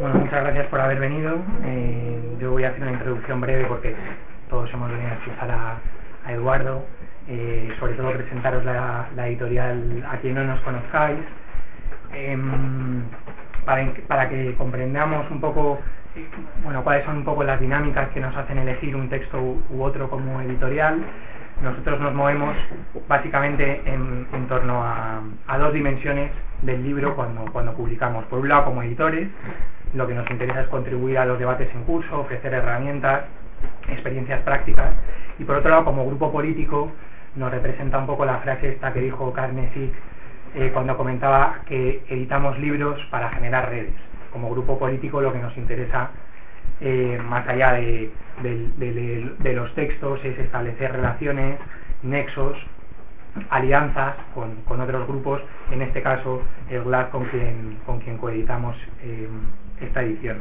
Bueno, muchas gracias por haber venido. Eh, yo voy a hacer una introducción breve porque todos hemos venido a escuchar a, Eduardo. Eh, sobre todo presentaros la, editorial a quien no nos conozcáis. Em, para, que comprendamos un poco bueno, cuáles son un poco las dinámicas que nos hacen elegir un texto u otro como editorial. Nosotros nos movemos básicamente en, torno a, dos dimensiones del libro cuando, cuando publicamos. Por un lado, como editores, lo que nos interesa es contribuir a los debates en curso, ofrecer herramientas, experiencias prácticas. Y por otro lado, como grupo político, nos representa un poco la frase esta que dijo Carne eh, cuando comentaba que editamos libros para generar redes. Como grupo político lo que nos interesa eh, más allá de, los textos, es establecer relaciones, nexos, alianzas con, otros grupos, en este caso el GLAD con quien, con quien coeditamos eh, esta edición.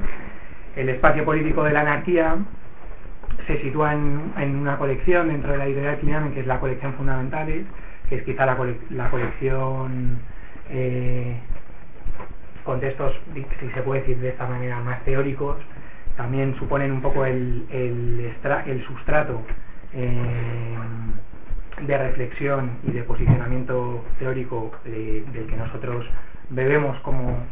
El espacio político de la anarquía se sitúa en, una colección dentro de la editorial Clinamen, que es la colección Fundamentales, que es quizá la, colección eh, con textos, si se puede decir de esta manera, más teóricos, también suponen un poco el, el, sustrato eh, de reflexión y de posicionamiento teórico del que nosotros bebemos como,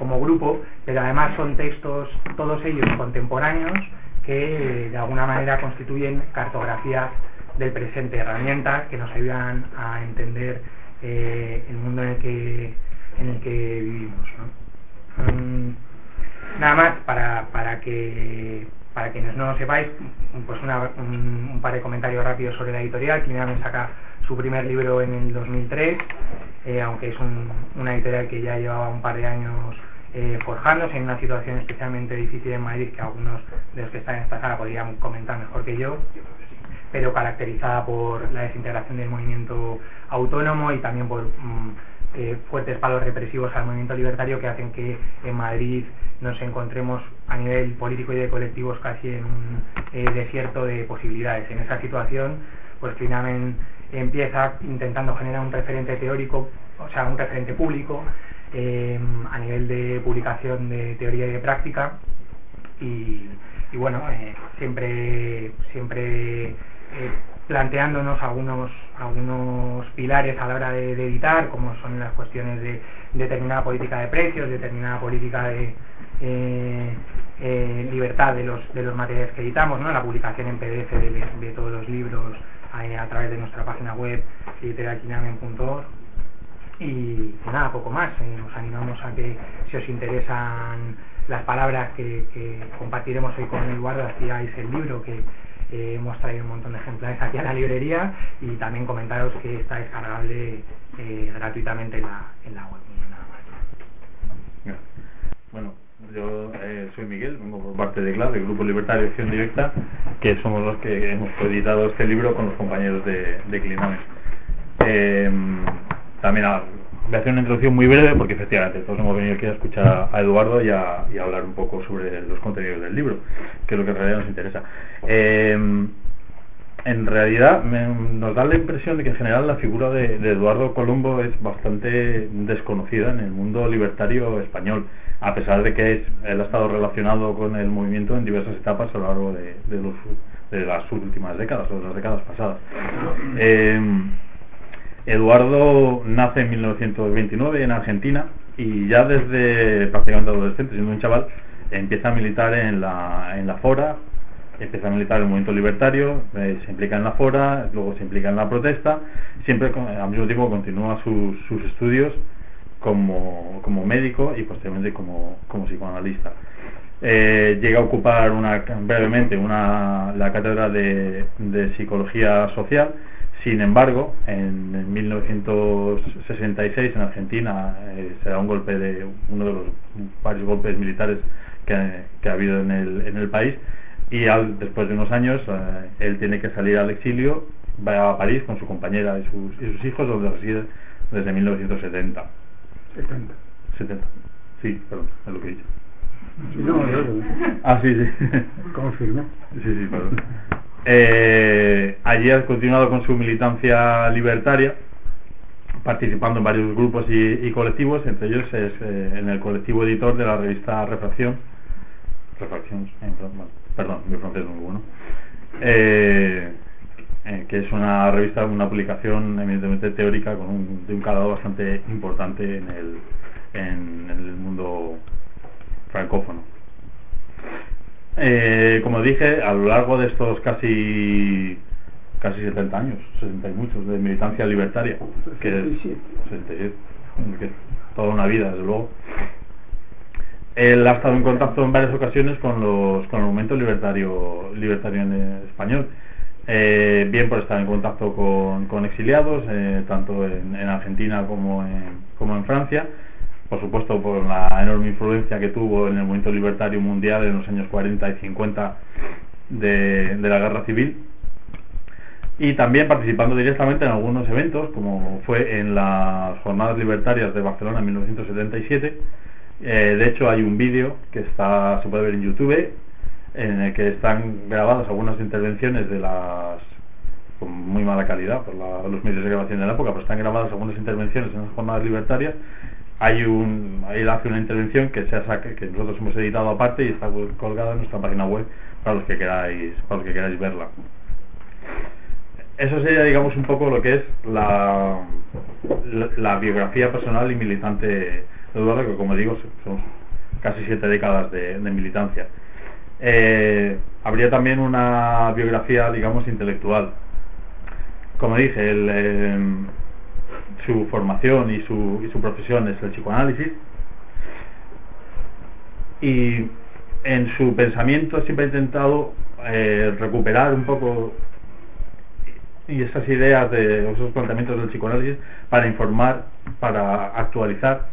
como grupo, pero además son textos, todos ellos contemporáneos, que de alguna manera constituyen cartografías del presente, herramientas que nos ayudan a entender eh, el mundo en el que, en el que vivimos. Mm, Nada más para, para que para quienes no lo sepáis, pues un, par de comentarios rápidos sobre la editorial. me saca su primer libro en el 2003, eh, aunque es una editorial que ya llevaba un par de años eh, en una situación especialmente difícil en Madrid, que algunos de los que están en esta sala podrían comentar mejor que yo, pero caracterizada por la desintegración del movimiento autónomo y también por mm, eh, fuertes palos represivos al movimiento libertario que hacen que en Madrid nos encontremos a nivel político y de colectivos casi en un eh, desierto de posibilidades. En esa situación, pues Clinamen empieza intentando generar un referente teórico, o sea, un referente público em, a nivel de publicación de teoría y de práctica y, bueno, eh, siempre, siempre eh, planteándonos algunos, algunos pilares a la hora de, editar, como son las cuestiones de determinada política de precios, determinada política de, eh, libertad de los, de los materiales que editamos, ¿no? la publicación en PDF de, todos los libros eh, a, través de nuestra página web literalquinamen.org y nada, poco más. Eh, os animamos a que si os interesan las palabras que, compartiremos hoy con Eduardo, hacíais el libro que hemos traído un montón de ejemplares aquí a la librería y también comentaros que está descargable gratuitamente en la, en la web. Bueno, yo eh, soy Miguel, vengo por parte de GLAD, del Grupo Libertario Acción Directa, que somos los que hemos editado este libro con los compañeros de, de Eh, también voy a hacer una introducción muy breve porque efectivamente todos hemos venido aquí a escuchar a Eduardo y a, hablar un poco sobre los contenidos del libro, que es lo que en realidad nos interesa. Eh, en realidad nos da la impresión de que en general la figura de, Eduardo Colombo es bastante desconocida en el mundo libertario español, a pesar de que él ha estado relacionado con el movimiento en diversas etapas a lo largo de, las últimas décadas o de las décadas pasadas. Eh, Eduardo nace en 1929 en Argentina y ya desde prácticamente adolescente, siendo un chaval, empieza a militar en la, en la FORA, empieza a militar en el movimiento libertario, eh, se implica en la fora, luego se implica en la protesta, siempre al mismo tiempo continúa sus, sus estudios como, como, médico y posteriormente como, como psicoanalista. Eh, llega a ocupar una, brevemente una, la cátedra de, de psicología social, sin embargo, en, 1966 en Argentina eh, se da un golpe de uno de los varios golpes militares que, que ha habido en el, en el país y al, después de unos años eh, él tiene que salir al exilio, va a París con su compañera y sus, y sus hijos, donde reside desde 1970. 70. 70. Sí, perdón, es lo que he dicho. no, no, Ah, sí, sí. Confirmo. Sí, sí, perdón. Eh, allí ha continuado con su militancia libertaria, participando en varios grupos y, colectivos, entre ellos es eh, en el colectivo editor de la revista Refracción, Refracción, perdón, mi francés es muy bueno, eh, que es una revista, una publicación evidentemente teórica con un, de un calado bastante importante en, el mundo francófono. Como dije, a lo largo de estos casi casi 70 años, 60 y muchos, de militancia libertaria, que es toda una vida, desde luego. Él ha estado en contacto en varias ocasiones con los con el movimiento libertario libertario en español, eh, bien por estar en contacto con, exiliados, eh, tanto en, Argentina como en, como en Francia, por supuesto por la enorme influencia que tuvo en el movimiento libertario mundial en los años 40 y 50 de, la guerra civil y también participando directamente en algunos eventos, como fue en las Jornadas Libertarias de Barcelona en 1977. Eh, de hecho, hay un vídeo que se puede ver en YouTube, en el que están grabadas algunas intervenciones de las con muy mala calidad por los medios de grabación de la época, pero están grabadas algunas intervenciones en las jornadas libertarias. Hay un, ahí hace una intervención que se que nosotros hemos editado aparte y está colgada en nuestra página web para los que queráis, para los que queráis verla eso sería, digamos, un poco lo que es la, la, biografía personal y militante de Eduardo, que como digo, son casi siete décadas de, militancia. Eh, habría también una biografía, digamos, intelectual. Como dije, eh, su formación y su, profesión es el psicoanálisis. Y en su pensamiento siempre ha intentado eh, recuperar un poco y esas ideas de esos planteamientos del psicoanálisis para informar, para actualizar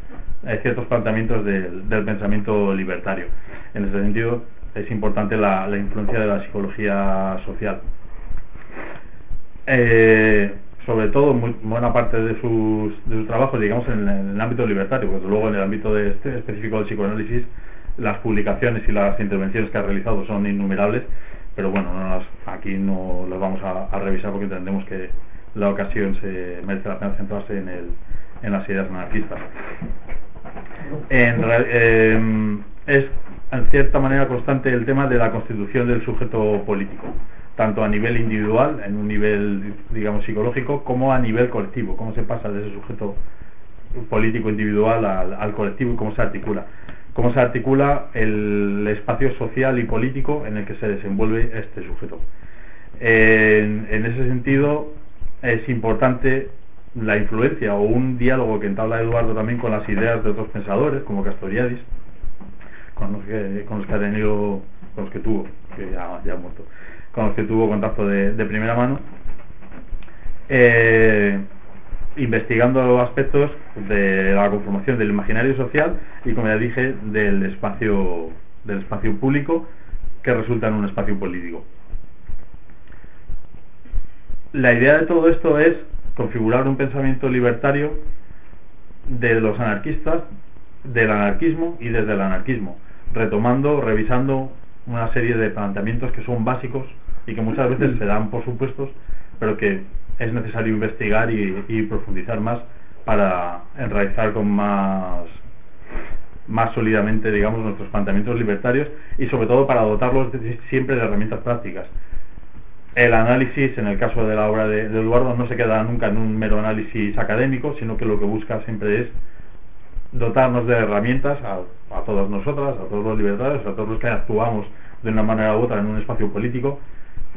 eh, ciertos planteamientos del, pensamiento libertario. En ese sentido, es importante la, influencia de la psicología social. Eh, sobre todo, buena parte de sus, de trabajos, digamos, en, el ámbito libertario, porque luego en el ámbito este, específico del psicoanálisis, las publicaciones y las intervenciones que ha realizado son innumerables pero bueno, aquí no las vamos a, revisar porque entendemos que la ocasión se merece la pena centrarse en, las ideas anarquistas. Em, es en cierta manera constante el tema de la constitución del sujeto político, tanto a nivel individual, en un nivel, digamos, psicológico, como a nivel colectivo, cómo se pasa de ese sujeto político individual al, colectivo y cómo se articula cómo se articula el espacio social y político en el que se desenvuelve este sujeto. En, ese sentido, es importante la influencia o un diálogo que entabla Eduardo también con las ideas de otros pensadores, como Castoriadis, con los que, con los que ha tenido, con los que tuvo, que ya, ya ha muerto, con los que tuvo contacto de, primera mano. Eh, investigando aspectos de la conformación del imaginario social y, como ya dije, del espacio, del espacio público que resulta en un espacio político. La idea de todo esto es configurar un pensamiento libertario de los anarquistas, del anarquismo y desde el anarquismo, retomando, revisando una serie de planteamientos que son básicos y que muchas veces se dan por supuestos, pero que es necesario investigar y, profundizar más para enraizar con más más sólidamente, digamos, nuestros planteamientos libertarios y sobre todo para dotarlos siempre de herramientas prácticas. El análisis, en el caso de la obra de, Eduardo, no se queda nunca en un mero análisis académico, sino que lo que busca siempre es dotarnos de herramientas a, a todas nosotras, a todos los libertarios, a todos los que actuamos de una manera u otra en un espacio político,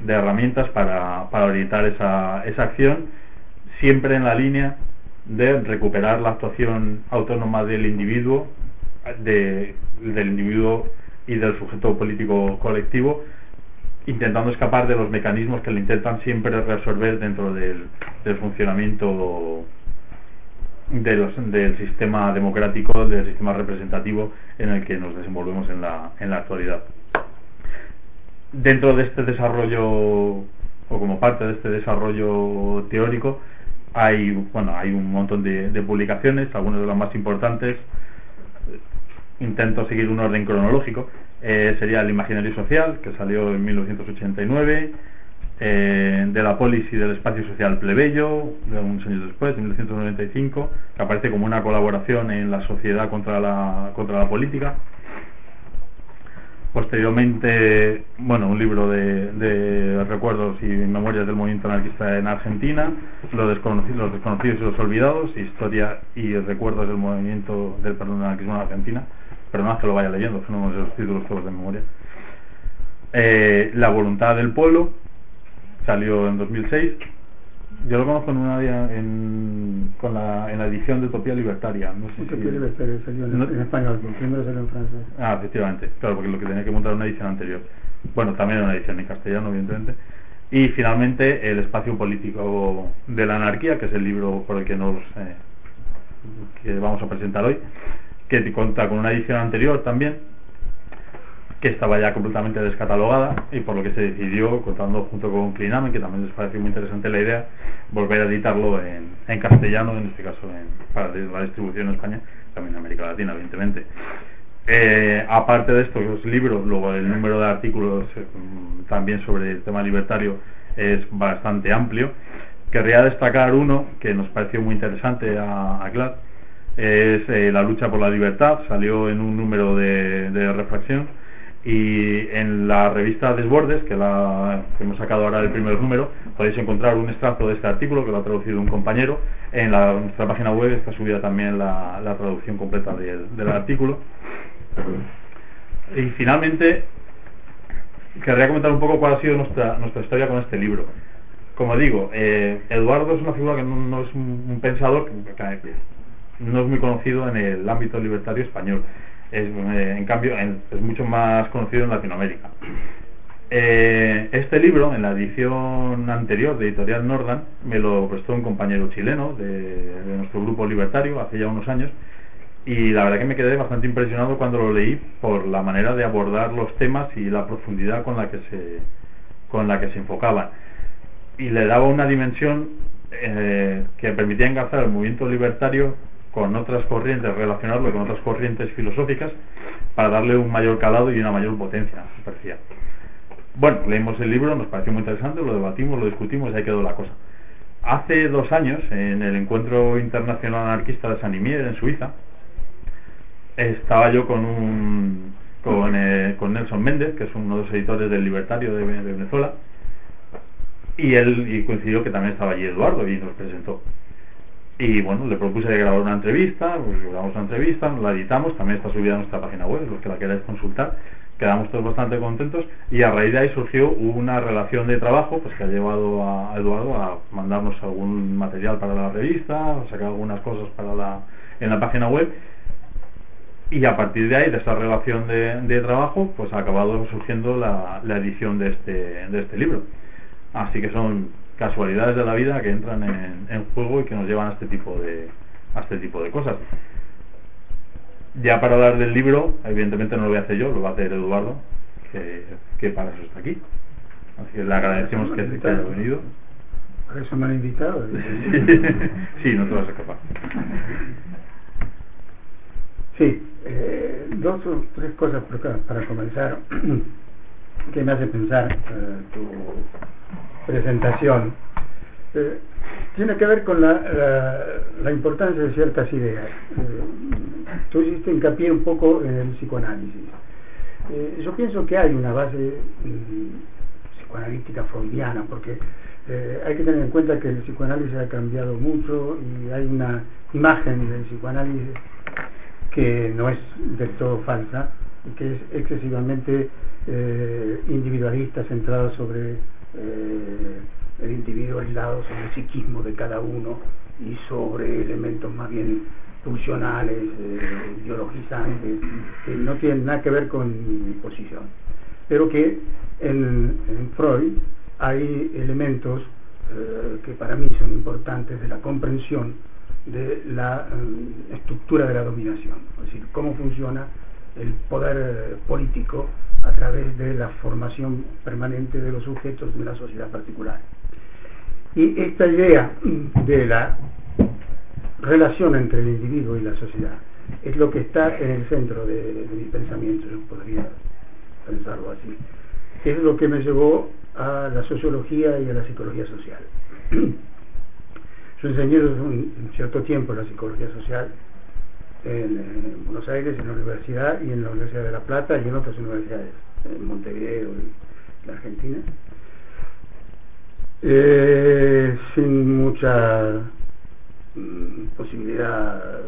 de herramientas para, orientar esa, esa acción, siempre en la línea de recuperar la actuación autónoma del individuo, de, del individuo y del sujeto político colectivo, intentando escapar de los mecanismos que le intentan siempre resolver dentro del, funcionamiento del sistema democrático, del sistema representativo en el que nos desenvolvemos en la, en la actualidad dentro de este desarrollo o como parte de este desarrollo teórico hay bueno hay un montón de, publicaciones algunas de las más importantes intento seguir un orden cronológico eh, sería el imaginario social que salió en 1989 eh, de la polis y del espacio social plebeyo, de unos años después, en 1995, que aparece como una colaboración en la sociedad contra la, contra la política. Posteriormente, bueno, un libro de, de recuerdos y memorias del movimiento anarquista en Argentina, los desconocidos, los y los olvidados, historia y recuerdos del movimiento del perdón anarquismo en Argentina. Perdonad que lo vaya leyendo, son los títulos todos de memoria. Eh, la voluntad del pueblo, salió en 2006 yo lo conozco en una en, con la, en la edición de Utopía Libertaria. No sé Utopía Libertaria salió en, en español, primero salió en francés. Ah, efectivamente, claro, porque lo que tenía que montar una edición anterior. Bueno, también una edición en castellano, evidentemente. Y finalmente, El espacio político de la anarquía, que es el libro por el que nos eh, que vamos a presentar hoy, que cuenta con una edición anterior también, que estaba ya completamente descatalogada y por lo que se decidió, contando junto con Clinamen, que también les pareció muy interesante la idea, volver a editarlo en, castellano, en este caso para la distribución en España, también en América Latina, evidentemente. Eh, aparte de estos libros, luego el número de artículos eh, también sobre el tema libertario es bastante amplio. Querría destacar uno que nos pareció muy interesante a, a Clark, es eh, La lucha por la libertad, salió en un número de, de reflexión y en la revista Desbordes, que, la, que hemos sacado ahora el primer número, podéis encontrar un extracto de este artículo que lo ha traducido un compañero. En la, nuestra página web está subida también la, la traducción completa del, del artículo. Y finalmente, querría comentar un poco cuál ha sido nuestra, nuestra historia con este libro. Como digo, eh, Eduardo es una figura que no, es un, pensador, que no es muy conocido en el ámbito libertario español es, eh, en cambio es mucho más conocido en Latinoamérica. Eh, este libro, en la edición anterior de Editorial Nordan, me lo prestó un compañero chileno de, nuestro grupo libertario hace ya unos años y la verdad que me quedé bastante impresionado cuando lo leí por la manera de abordar los temas y la profundidad con la que se, con la que se enfocaban. Y le daba una dimensión eh, que permitía engarzar el movimiento libertario con otras corrientes, relacionarlo con otras corrientes filosóficas para darle un mayor calado y una mayor potencia, parecía. Bueno, leímos el libro, nos pareció muy interesante, lo debatimos, lo discutimos y ahí quedó la cosa. Hace dos años, en el Encuentro Internacional Anarquista de San Imier, en Suiza, estaba yo con un con, eh, con Nelson Méndez, que es uno de los editores del Libertario de, Venezuela, y él coincidió que también estaba allí Eduardo y nos presentó. Y bueno, le propuse de grabar una entrevista, pues grabamos una entrevista, la editamos, también está subida a nuestra página web, los que la queráis consultar. Quedamos todos bastante contentos y a raíz de ahí surgió una relación de trabajo pues que ha llevado a Eduardo a mandarnos algún material para la revista, a sacar algunas cosas para la, en la página web y a partir de ahí, de esa relación de, de trabajo, pues ha acabado surgiendo la, la edición de este, de este libro. Así que son casualidades de la vida que entran en, juego y que nos llevan a este tipo de a este tipo de cosas. Ya para hablar del libro evidentemente no lo voy a hacer yo lo va a hacer Eduardo que, que para eso está aquí. Así que le agradecemos que, que haya venido. Para eso me han invitado sí, no te vas a escapar. Sí eh, dos o tres cosas para comenzar que me hace pensar eh, tu presentación eh, tiene que ver con la, la, importancia de ciertas ideas. Eh, tú hiciste hincapié un poco en el psicoanálisis. Eh, yo pienso que hay una base mm, psicoanalítica freudiana, porque hay que tener en cuenta que el psicoanálisis ha cambiado mucho y hay una imagen del psicoanálisis que no es del todo falsa, que es excesivamente individualista, centrada sobre eh, el individuo aislado, sobre el psiquismo de cada uno y sobre elementos más bien funcionales, eh, ideologizantes, que no tienen nada que ver con mi posición. Pero que en, Freud hay elementos eh, que para mí son importantes de la comprensión de la eh, estructura de la dominación, es decir, cómo funciona el poder eh, político a través de la formación permanente de los sujetos de una sociedad particular. Y esta idea de la relación entre el individuo y la sociedad es lo que está en el centro de, mi pensamiento, yo podría pensarlo así. Es lo que me llevó a la sociología y a la psicología social. Yo enseñé un cierto tiempo la psicología social en, Buenos Aires, en la universidad y en la Universidad de La Plata y en otras universidades, en Montevideo y la Argentina. Eh, sin mucha mm, posibilidad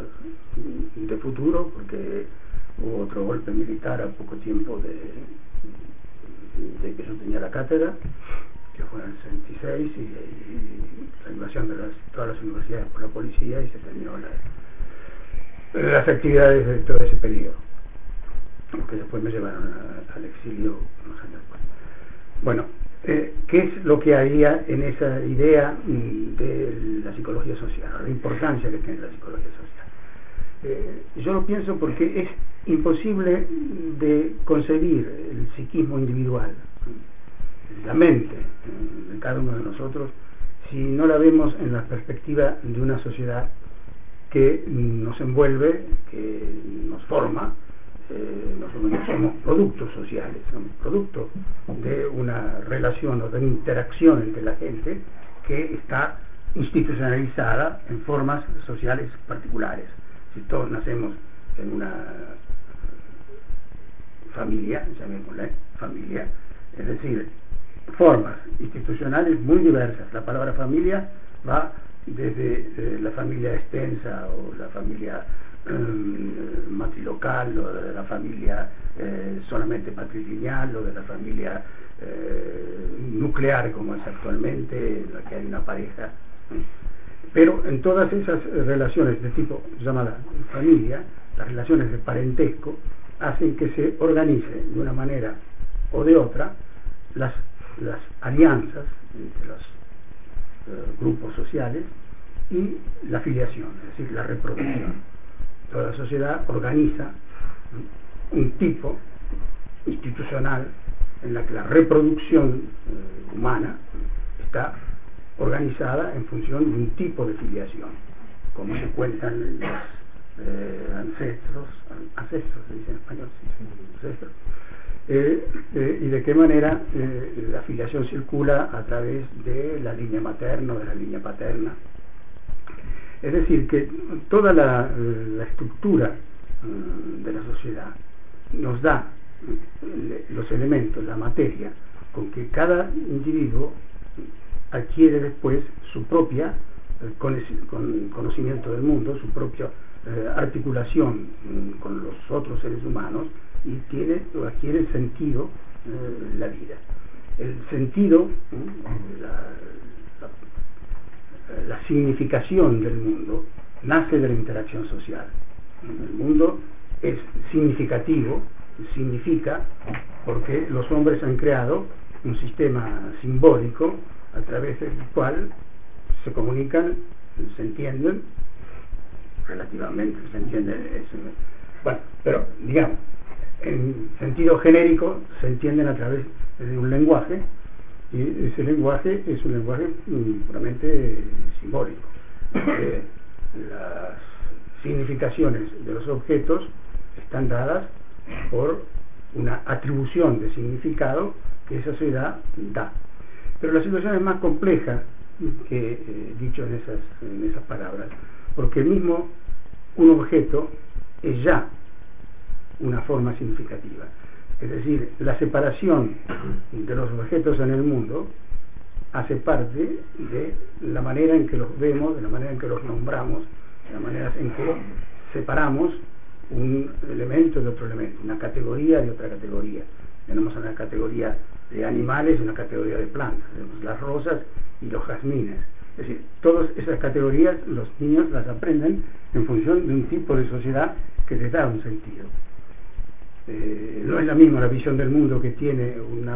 de futuro, porque hubo otro golpe militar a poco tiempo de, de que yo tenía la cátedra, que fue en el 66, y, la invasión de todas las universidades por la policía y se terminó las actividades de todo ese periodo, que después me llevaron al exilio unos años después. Bueno, eh, ¿qué es lo que había en esa idea de la psicología social, la importancia que tiene la psicología social? Eh, yo lo pienso porque es imposible de concebir el psiquismo individual, la mente de cada uno de nosotros, si no la vemos en la perspectiva de una sociedad que nos envuelve, que nos forma, eh, nosotros somos productos sociales, somos producto de una relación o de una interacción entre la gente que está institucionalizada en formas sociales particulares. Si todos nacemos en una familia, llamémosla familia, es decir, formas institucionales muy diversas. La palabra familia va desde eh, la familia extensa o la familia eh, matrilocal o de la familia eh, solamente patrilineal o de la familia nuclear como es actualmente, en la que hay una pareja. Pero en todas esas relaciones de tipo llamada familia, las relaciones de parentesco, hacen que se organice de una manera o de otra las, las alianzas entre los eh, grupos sociales y la filiación, es decir, la reproducción. Toda la sociedad organiza un tipo institucional en la que la reproducción eh, humana está organizada en función de un tipo de filiación, como se cuentan los eh, ancestros, ancestros se dice en español, ancestros, eh, eh, y de qué manera la filiación circula a través de la línea materna o de la línea paterna. Es decir, que toda la, estructura mm, de la sociedad nos da los elementos, la materia, con que cada individuo adquiere después su propia conocimiento del mundo, su propia eh, articulación mm, con los otros seres humanos y tiene o adquiere sentido eh, la vida. El sentido, la, significación del mundo nace de la interacción social. El mundo es significativo, significa porque los hombres han creado un sistema simbólico a través del cual se comunican, se entienden relativamente, se entiende. bueno, pero digamos, en sentido genérico se entienden a través de un lenguaje y ese lenguaje es un lenguaje mm, puramente simbólico. las significaciones de los objetos están dadas por una atribución de significado que esa sociedad da. Pero la situación es más compleja que eh, dicho en esas, en esas palabras porque mismo un objeto es ya una forma significativa. Es decir, la separación de los objetos en el mundo hace parte de la manera en que los vemos, de la manera en que los nombramos, de la manera en que separamos un elemento de otro elemento, una categoría de otra categoría. Tenemos una categoría de animales y una categoría de plantas. Tenemos las rosas y los jazmines. Es decir, todas esas categorías los niños las aprenden en función de un tipo de sociedad que les da un sentido. Eh, no es la misma la visión del mundo que tiene un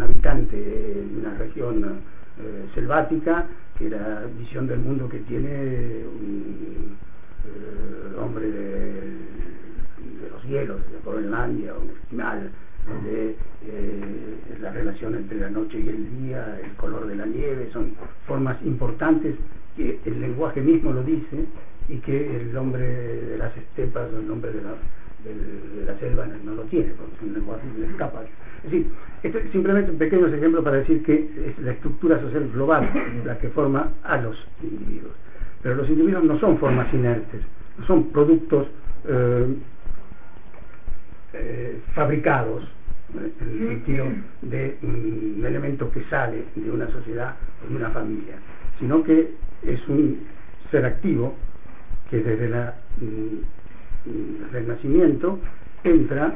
habitante de una región eh, selvática que la visión del mundo que tiene un eh, hombre de, los hielos, de Groenlandia, un esquimal, de la relación entre la noche y el día, el color de la nieve, son formas importantes que el lenguaje mismo lo dice y que el hombre de las estepas o el hombre de la, de la selva no lo tiene, porque es un lenguaje que escapa. Es decir, esto es simplemente un pequeño ejemplo para decir que es la estructura social global la que forma a los individuos. Pero los individuos no son formas inertes, no son productos eh, eh, fabricados en el sentido de un elemento que sale de una sociedad o de una familia, sino que es un ser activo que desde la, mm, el nacimiento entra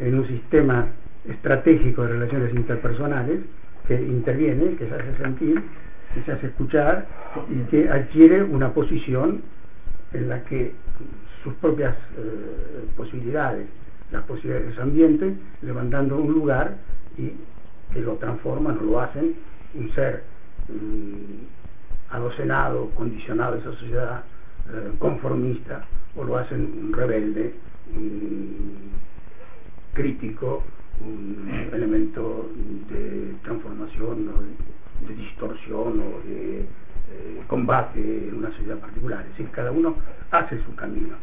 en un sistema estratégico de relaciones interpersonales que interviene, que se hace sentir, que se hace escuchar y que adquiere una posición en la que sus propias eh, posibilidades, las posibilidades de su ambiente, le van dando un lugar y que lo transforman o lo hacen un ser mm, adocenado, condicionado a esa sociedad eh, conformista, o lo hacen un rebelde, crítico, un elemento de transformación o de, distorsión o de eh, combate en una sociedad particular. Es decir, cada uno hace su camino.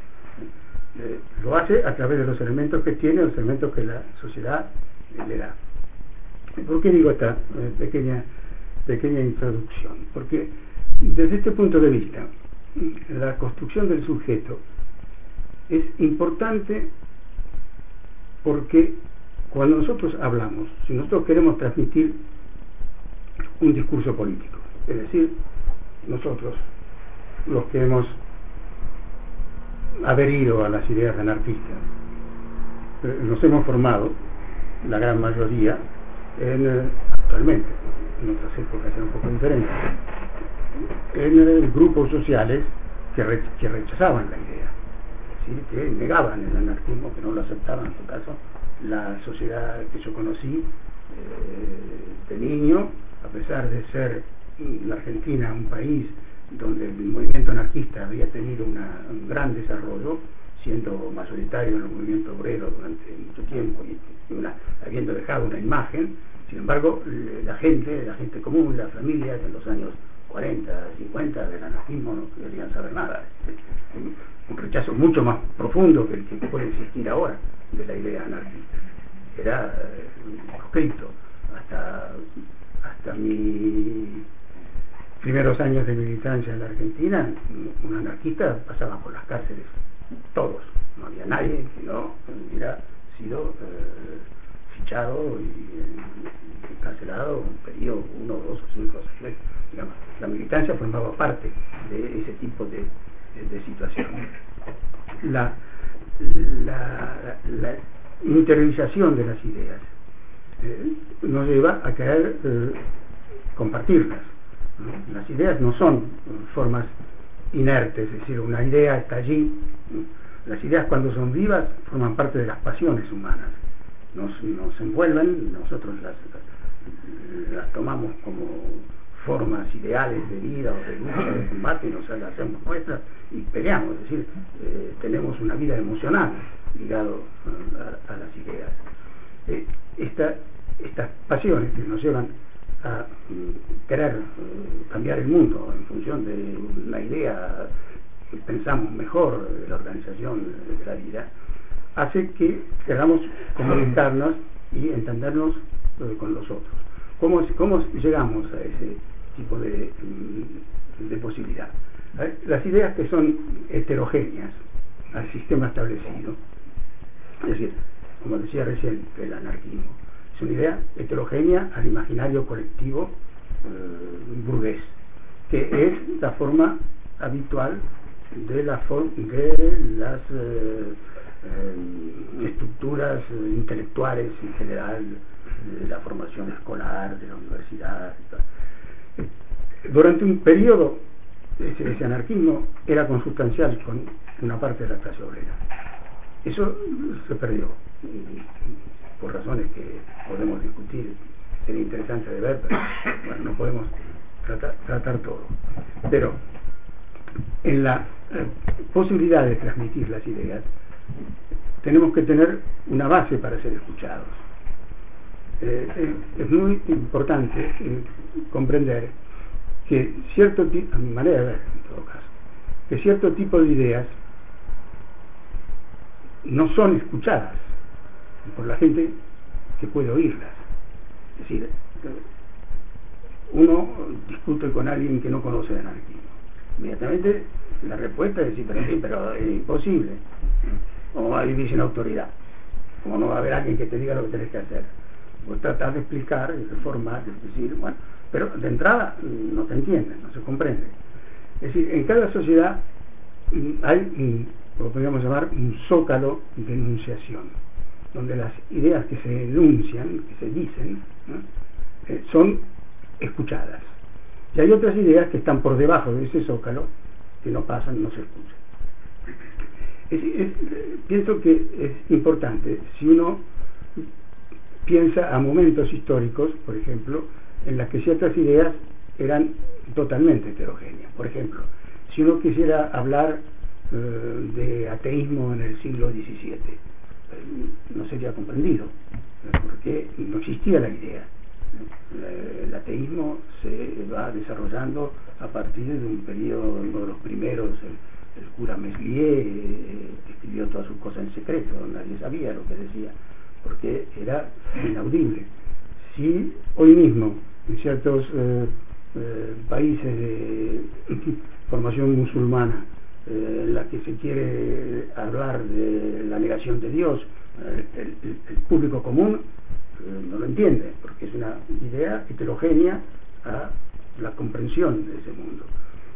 Eh, lo hace a través de los elementos que tiene, los elementos que la sociedad le da. ¿Por qué digo esta eh, pequeña, pequeña introducción? Porque desde este punto de vista, la construcción del sujeto es importante porque cuando nosotros hablamos, si nosotros queremos transmitir un discurso político, es decir, nosotros, los que hemos adherido a las ideas anarquistas, eh, nos hemos formado, la gran mayoría, eh, actualmente, en otras épocas era un poco diferente, en eh, grupos sociales que, rechazaban la idea, decir, que negaban el anarquismo, que no lo aceptaban en su caso, la sociedad que yo conocí eh, de niño, a pesar de ser la Argentina un país donde el movimiento anarquista había tenido un gran desarrollo, siendo mayoritario en el movimiento obrero durante mucho tiempo y, habiendo dejado una imagen, sin embargo, la gente, la gente común, las familias en los años 40, 50 del anarquismo no querían saber nada. Un rechazo mucho más profundo que el que puede existir ahora de la idea anarquista. Era escrito eh, hasta, hasta mis primeros años de militancia en la Argentina, un anarquista pasaba por las cárceles, todos, no había nadie que no hubiera sido eh, fichado y encarcelado un periodo, uno, dos o cinco seis la militancia formaba parte de ese tipo de, situación. La, la, la, interiorización de las ideas eh, nos lleva a querer eh, compartirlas. Las ideas no son formas inertes, es decir, una idea está allí. Las ideas cuando son vivas forman parte de las pasiones humanas, nos, nos envuelven, nosotros las, las tomamos como formas ideales de vida o de lucha, de combate, nos hacemos nuestras y peleamos, es decir, eh, tenemos una vida emocional ligado a, las ideas. Eh, estas pasiones que nos llevan a mm, querer mm, cambiar el mundo en función de la idea que pensamos mejor de la organización de la vida, hace que queramos comunicarnos y entendernos eh, con los otros. ¿Cómo, ¿Cómo llegamos a ese tipo de, mm, de posibilidad? Las ideas que son heterogéneas al sistema establecido, es decir, como decía recién, el anarquismo, es una idea heterogénea al imaginario colectivo eh, burgués, que es la forma habitual de, la de las eh, eh, estructuras intelectuales en general, de la formación escolar, de la universidad. Durante un periodo, ese, anarquismo era consustancial con una parte de la clase obrera. Eso se perdió por razones que podemos discutir, sería interesante de ver, pero bueno, no podemos tratar, todo. Pero en la eh, posibilidad de transmitir las ideas, tenemos que tener una base para ser escuchados. Eh, eh, es muy importante comprender que cierto tipo, a mi manera de ver en todo caso, que cierto tipo de ideas no son escuchadas por la gente que puede oírlas. Es decir, uno discute con alguien que no conoce el anarquismo. Inmediatamente la respuesta es decir, pero, pero es imposible. ¿Cómo va a vivir sin autoridad? ¿Cómo no va a haber alguien que te diga lo que tenés que hacer? Vos tratás de explicar, de formar, de decir, bueno, pero de entrada no te entienden, no se comprende. Es decir, en cada sociedad mm, hay, lo podríamos llamar, un zócalo de enunciación, donde las ideas que se enuncian, que se dicen, eh, son escuchadas. Y hay otras ideas que están por debajo de ese zócalo, que no pasan, no se escuchan. pienso que es importante, si uno piensa a momentos históricos, por ejemplo, en las que ciertas ideas eran totalmente heterogéneas. Por ejemplo, si uno quisiera hablar eh, de ateísmo en el siglo XVII, eh, no sería comprendido, porque no existía la idea. El ateísmo se va desarrollando a partir de un periodo, uno de los primeros, el, cura Meslier eh, escribió todas sus cosas en secreto, nadie sabía lo que decía, porque era inaudible. Si hoy mismo en ciertos eh, eh, países de formación musulmana eh, en la que se quiere hablar de la negación de Dios, el, público común no lo entiende, porque es una idea heterogénea a la comprensión de ese mundo.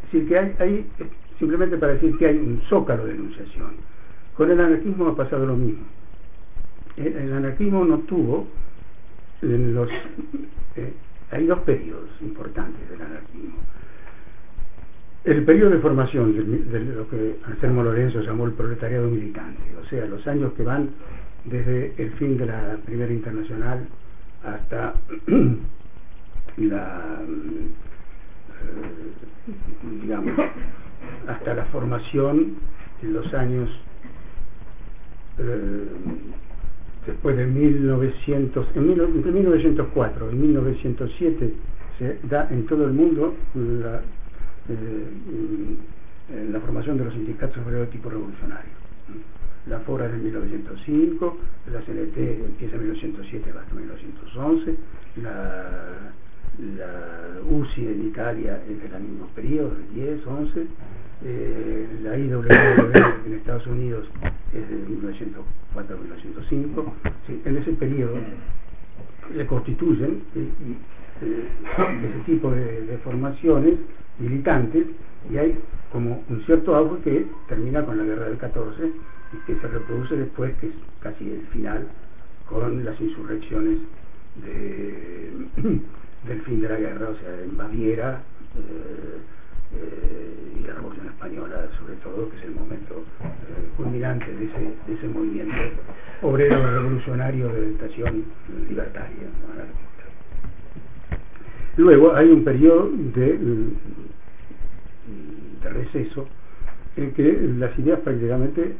Es decir, que hay, hay, simplemente para decir que hay un zócalo de enunciación. Con el anarquismo ha pasado lo mismo. El, anarquismo no tuvo los hay dos periodos importantes del anarquismo. El periodo de formación de, lo que Anselmo Lorenzo llamó el proletariado militante, o sea, los años que van desde el fin de la Primera Internacional hasta la, eh, digamos, hasta la formación en los años eh, después de 1900, en entre 1904 y 1907 se da en todo el mundo la, eh, la formación de los sindicatos obreros de tipo revolucionario. La FORA de 1905, la CNT empieza en 1907 hasta 1911, la, UCI en Italia es del mismo periodo, 10, 11, eh, la IWW en Estados Unidos es de 1904 a 1905, en ese periodo se constituyen eh, eh, ese tipo de, formaciones militantes y hay como un cierto auge que termina con la guerra del 14 y que se reproduce después, que es casi el final, con las insurrecciones del fin de la guerra, o sea, en Baviera, y la Revolución Española, sobre todo, que es el momento eh, culminante de ese, movimiento obrero revolucionario de orientación libertaria. Luego hay un periodo de, de receso en que las ideas prácticamente eh,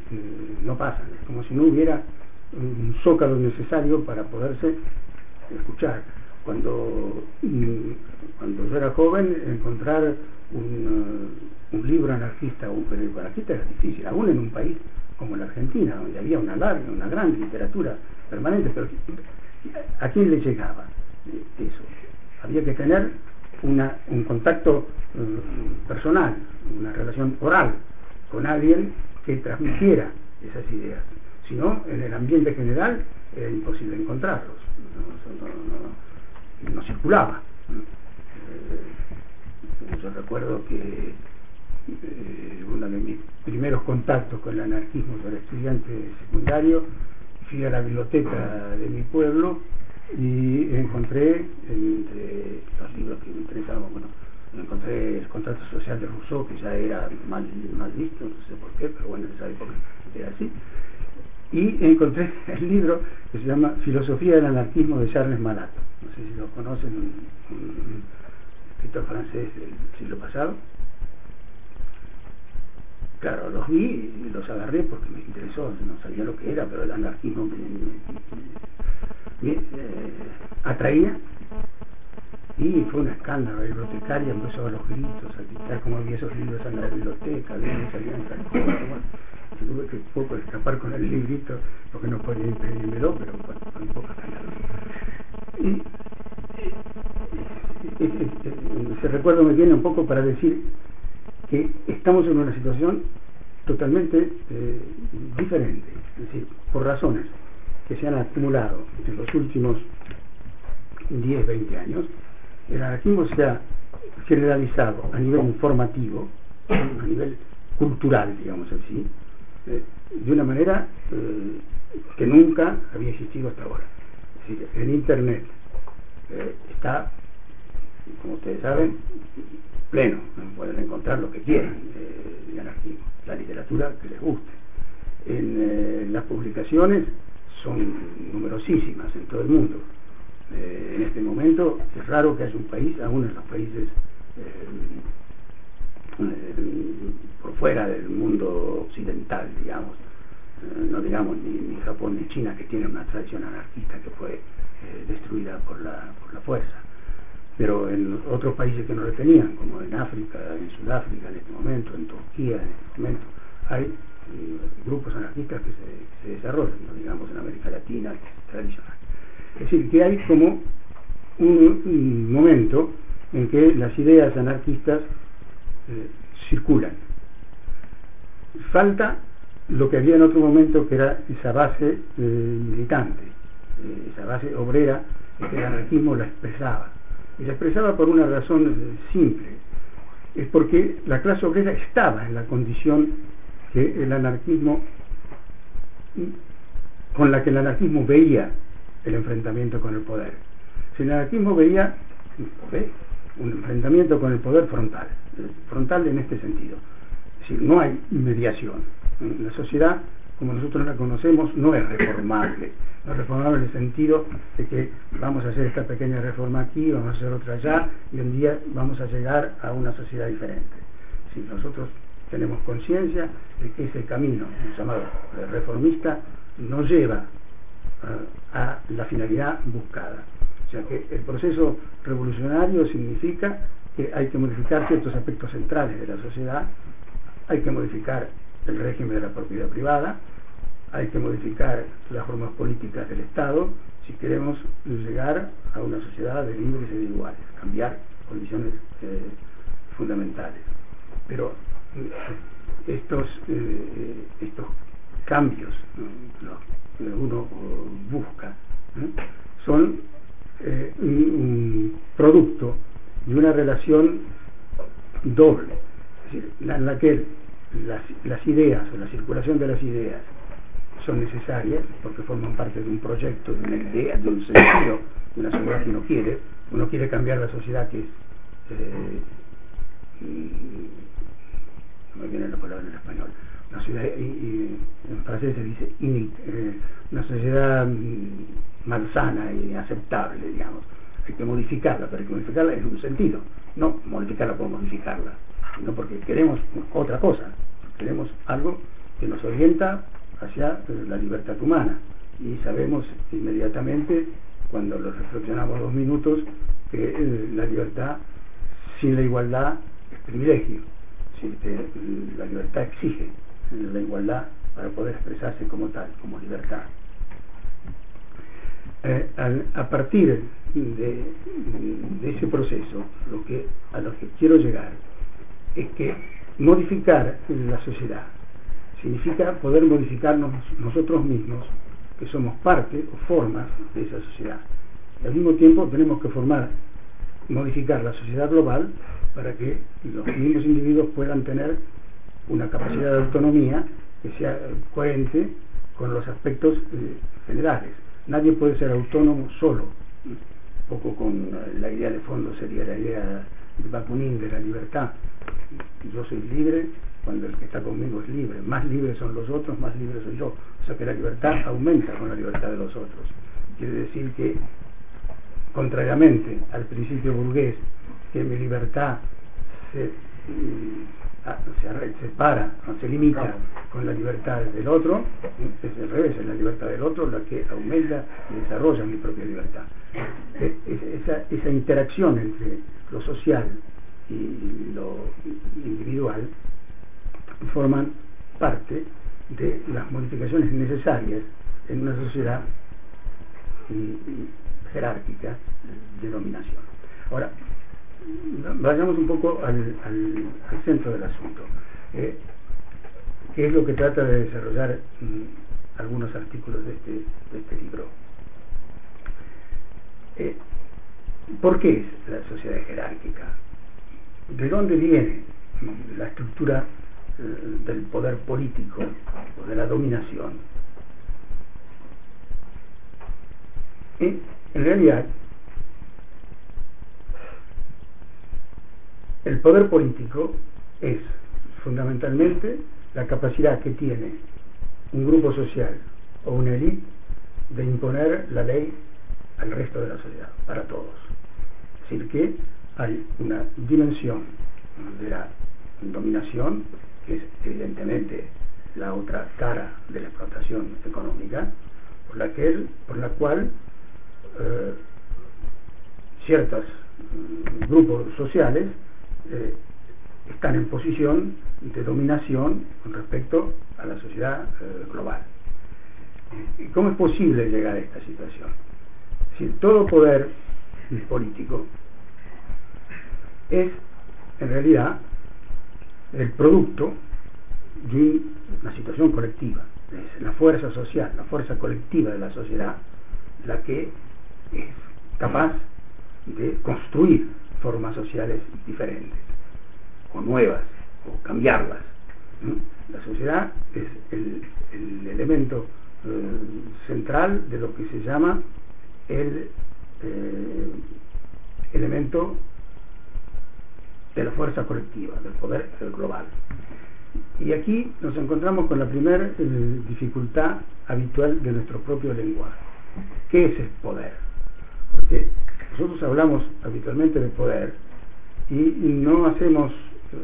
no pasan, es como si no hubiera un zócalo necesario para poderse escuchar. Cuando, mm, cuando yo era joven, encontrar un, un libro anarquista o un periódico anarquista era difícil, aún en un país como la Argentina, donde había una larga, una gran literatura permanente, pero ¿a quién le llegaba eso? Había que tener una, un contacto uh, personal, una relación oral con alguien que transmitiera esas ideas. Si no, en el ambiente general era imposible encontrarlos, circulaba. Yo recuerdo que eh, uno de mis primeros contactos con el anarquismo, era estudiante secundario, fui a la biblioteca de mi pueblo y encontré entre los libros que me interesaban, bueno, encontré el contrato social de Rousseau, que ya era mal, mal visto, no sé por qué, pero bueno, en esa época era así. Y encontré el libro que se llama Filosofía del anarquismo de Charles Malat. No sé si lo conocen, escritor francés del siglo pasado. Claro, los vi y los agarré porque me interesó, no sabía lo que era, pero el anarquismo me, eh, atraía. Y fue un escándalo, la bibliotecaria empezó a los gritos, a gritar como había esos libros en la biblioteca, de salían tal cosa, tuve que poco escapar con el librito porque no podía impedírmelo, pero bueno, un poco Y, ese recuerdo me viene un poco para decir que estamos en una situación totalmente eh, diferente, es decir, por razones que se han acumulado en los últimos 10, 20 años, el anarquismo se ha generalizado a nivel informativo, a nivel cultural, digamos así, eh, de una manera eh, que nunca había existido hasta ahora. Es decir, en Internet eh, está, como ustedes saben, pleno, pueden encontrar lo que quieran de anarquismo, la literatura que les guste. En las publicaciones son numerosísimas en todo el mundo. En este momento es raro que haya un país, aún en los países por fuera del mundo occidental, digamos, eh, no digamos ni, Japón ni China, que tienen una tradición anarquista que fue eh, destruida por la, por la fuerza. Pero en otros países que no lo tenían, como en África, en Sudáfrica en este momento, en Turquía en este momento, hay eh, grupos anarquistas que se, desarrollan, digamos en América Latina, tradicional. Es decir, que hay como un momento en que las ideas anarquistas eh, circulan. Falta lo que había en otro momento que era esa base eh, militante, eh, esa base obrera que el anarquismo la expresaba. Y la expresaba por una razón simple, es porque la clase obrera estaba en la condición que el anarquismo, con la que el anarquismo veía el enfrentamiento con el poder. Si el anarquismo veía, un enfrentamiento con el poder frontal, frontal en este sentido. Es decir, no hay mediación. La sociedad, como nosotros la conocemos, no es reformable. No es reformable en el sentido de que vamos a hacer esta pequeña reforma aquí, vamos a hacer otra allá, y un día vamos a llegar a una sociedad diferente. Si nosotros tenemos conciencia de que ese camino llamado reformista nos lleva a la finalidad buscada. O sea que el proceso revolucionario significa que hay que modificar ciertos aspectos centrales de la sociedad, hay que modificar el régimen de la propiedad privada, hay que modificar las formas políticas del Estado si queremos llegar a una sociedad de libres y de iguales, cambiar condiciones eh, fundamentales. Pero eh, estos, eh, estos cambios uno busca son eh, un, producto de una relación doble, es decir, en la que las, ideas o la circulación de las ideas son necesarias porque forman parte de un proyecto, de una idea, de un sentido, de una sociedad que uno quiere. Uno quiere cambiar la sociedad que es, eh, no me viene la palabra en español, una sociedad, y, en francés se dice eh, una sociedad mm, malsana y aceptable, digamos. Hay que modificarla, pero hay que modificarla en un sentido, no modificarla por modificarla, sino porque queremos otra cosa, queremos algo que nos orienta hacia la libertad humana. Y sabemos inmediatamente, cuando lo reflexionamos dos minutos, que eh, la libertad sin la igualdad es privilegio. la libertad exige la igualdad para poder expresarse como tal, como libertad. Eh, a partir de, ese proceso, lo que, a lo que quiero llegar es que modificar la sociedad significa poder modificarnos nosotros mismos, que somos parte o formas de esa sociedad. Y al mismo tiempo tenemos que formar, modificar la sociedad global para que los mismos individuos puedan tener una capacidad de autonomía que sea coherente con los aspectos eh, generales. Nadie puede ser autónomo solo. Un poco con la idea de fondo sería la idea de Bakunin de la libertad. Yo soy libre cuando el que está conmigo es libre. Más libres son los otros, más libre soy yo. O sea que la libertad aumenta con la libertad de los otros. Quiere decir que, contrariamente al principio burgués, que mi libertad se se separa, no se limita con la libertad del otro, es al revés, es la libertad del otro la que aumenta y desarrolla mi propia libertad. E, esa, esa interacción entre lo social y lo individual forman parte de las modificaciones necesarias en una sociedad jerárquica de dominación. Ahora, vayamos un poco al, centro del asunto. Eh, ¿Qué es lo que trata de desarrollar mm, algunos artículos de este, este libro? Eh, ¿Por qué es la sociedad jerárquica? ¿De dónde viene la estructura eh, del poder político o de la dominación? En realidad, el poder político es fundamentalmente la capacidad que tiene un grupo social o una élite de imponer la ley al resto de la sociedad, para todos. Es decir, que hay una dimensión de la dominación, que es evidentemente la otra cara de la explotación económica, por la, que por la cual eh, ciertos mm, grupos sociales eh, están en posición de dominación con respecto a la sociedad eh, global. ¿Cómo es posible llegar a esta situación? Si todo poder político es en realidad el producto de una situación colectiva, es la fuerza social, la fuerza colectiva de la sociedad, la que es capaz de construir formas sociales diferentes, o nuevas, o cambiarlas. La sociedad es el, elemento eh, central de lo que se llama el eh, elemento de la fuerza colectiva, del poder global. Y aquí nos encontramos con la primera eh, dificultad habitual de nuestro propio lenguaje. ¿Qué es el poder? Porque nosotros hablamos habitualmente de poder y no hacemos eh,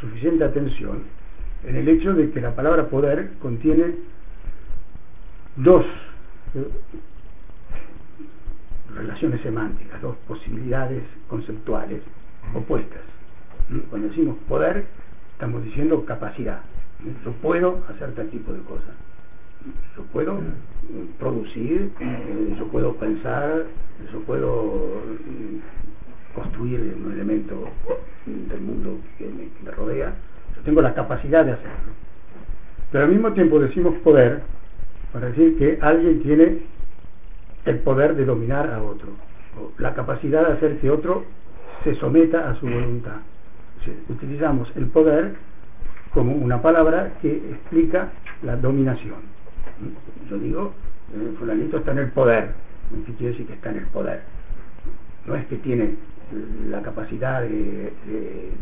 suficiente atención en el hecho de que la palabra poder contiene dos eh, relaciones semánticas, dos posibilidades conceptuales opuestas. Cuando decimos poder, estamos diciendo capacidad. Yo puedo hacer tal tipo de cosas. Yo puedo producir, eh, yo puedo pensar, yo puedo mm, construir un elemento del mundo que me, rodea, yo tengo la capacidad de hacerlo. Pero al mismo tiempo decimos poder para decir que alguien tiene el poder de dominar a otro, la capacidad de hacer que otro se someta a su voluntad. utilizamos el poder como una palabra que explica la dominación. Yo digo, eh, fulanito está en el poder. ¿Qué quiere decir que está en el poder? No es que tiene la capacidad de,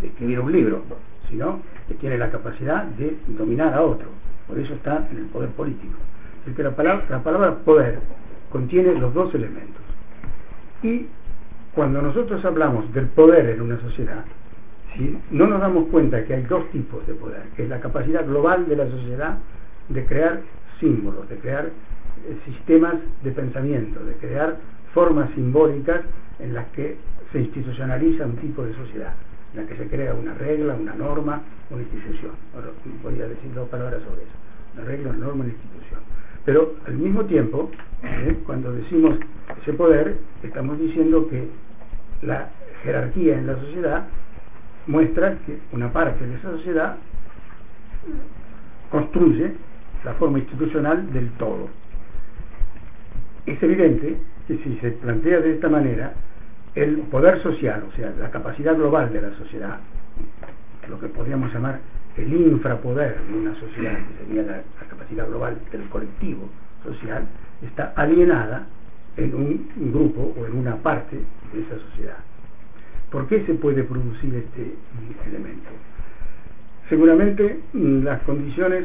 escribir un libro, sino que tiene la capacidad de dominar a otro. Por eso está en el poder político. Es que la palabra, la palabra poder contiene los dos elementos. Y cuando nosotros hablamos del poder en una sociedad, no nos damos cuenta que hay dos tipos de poder, que es la capacidad global de la sociedad de crear símbolos, de crear eh, sistemas de pensamiento, de crear formas simbólicas en las que se institucionaliza un tipo de sociedad, en la que se crea una regla, una norma, una institución. Ahora, podría decir dos palabras sobre eso. Una regla, una norma, una institución. Pero al mismo tiempo, ¿eh? cuando decimos ese poder, estamos diciendo que la jerarquía en la sociedad muestra que una parte de esa sociedad construye la forma institucional del todo. Es evidente que si se plantea de esta manera, el poder social, o sea, la capacidad global de la sociedad, lo que podríamos llamar el infrapoder de una sociedad, que sería la, capacidad global del colectivo social, está alienada en un grupo o en una parte de esa sociedad. ¿Por qué se puede producir este elemento? Seguramente mm, las condiciones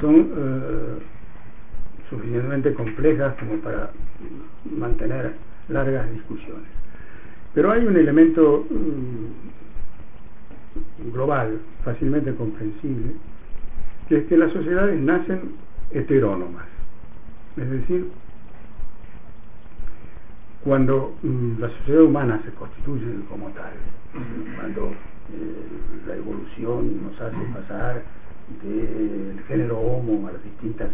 son eh, suficientemente complejas como para mantener largas discusiones. Pero hay un elemento mm, global, fácilmente comprensible, que es que las sociedades nacen heterónomas. Es decir, cuando mm, la sociedad humana se constituye como tal, cuando eh, la evolución nos hace pasar del género Homo a las distintas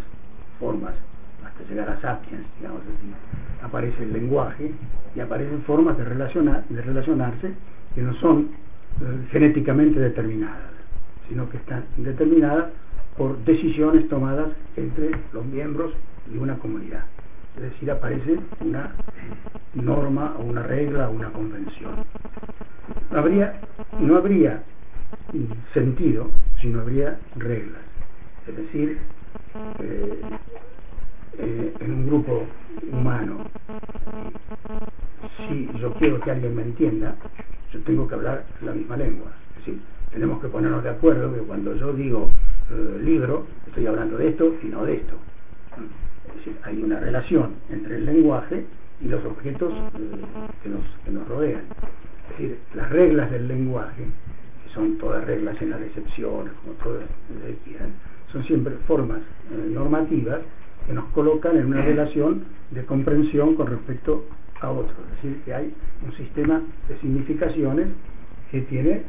formas, hasta llegar a sapiens, digamos así, aparece el lenguaje y aparecen formas de, relacionar, de relacionarse que no son eh, genéticamente determinadas, sino que están determinadas por decisiones tomadas entre los miembros de una comunidad. Es decir, aparece una norma o una regla o una convención. Habría, no habría sentido si no habría reglas. Es decir, eh, eh, en un grupo humano, si yo quiero que alguien me entienda, yo tengo que hablar la misma lengua. Es decir, tenemos que ponernos de acuerdo que cuando yo digo eh, libro, estoy hablando de esto y no de esto. Es decir, hay una relación entre el lenguaje y los objetos que, nos, que nos rodean. Es decir, las reglas del lenguaje son todas reglas en las decepciones, como todas quieran, son siempre formas eh, normativas que nos colocan en una relación de comprensión con respecto a otro. Es decir, que hay un sistema de significaciones que tiene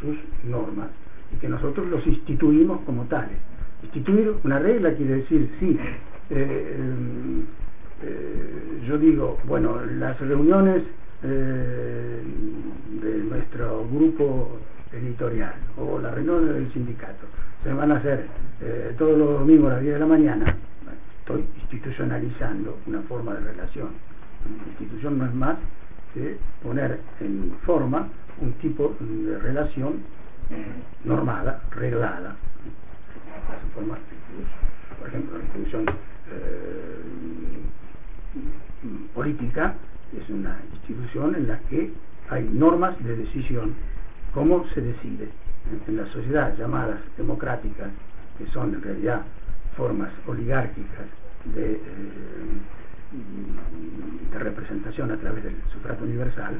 sus normas y que nosotros los instituimos como tales. Instituir una regla quiere decir, sí, eh, eh, yo digo, bueno, las reuniones de nuestro grupo editorial o la reunión del sindicato se van a hacer eh, todos los domingos a las 10 de la mañana, estoy institucionalizando una forma de relación. La institución no es más que poner en forma un tipo de relación normada, reglada. por ejemplo, la institución eh, política es una institución en la que hay normas de decisión cómo se decide en las sociedades llamadas democráticas, que son en realidad formas oligárquicas de, eh, representación a través del sufragio universal,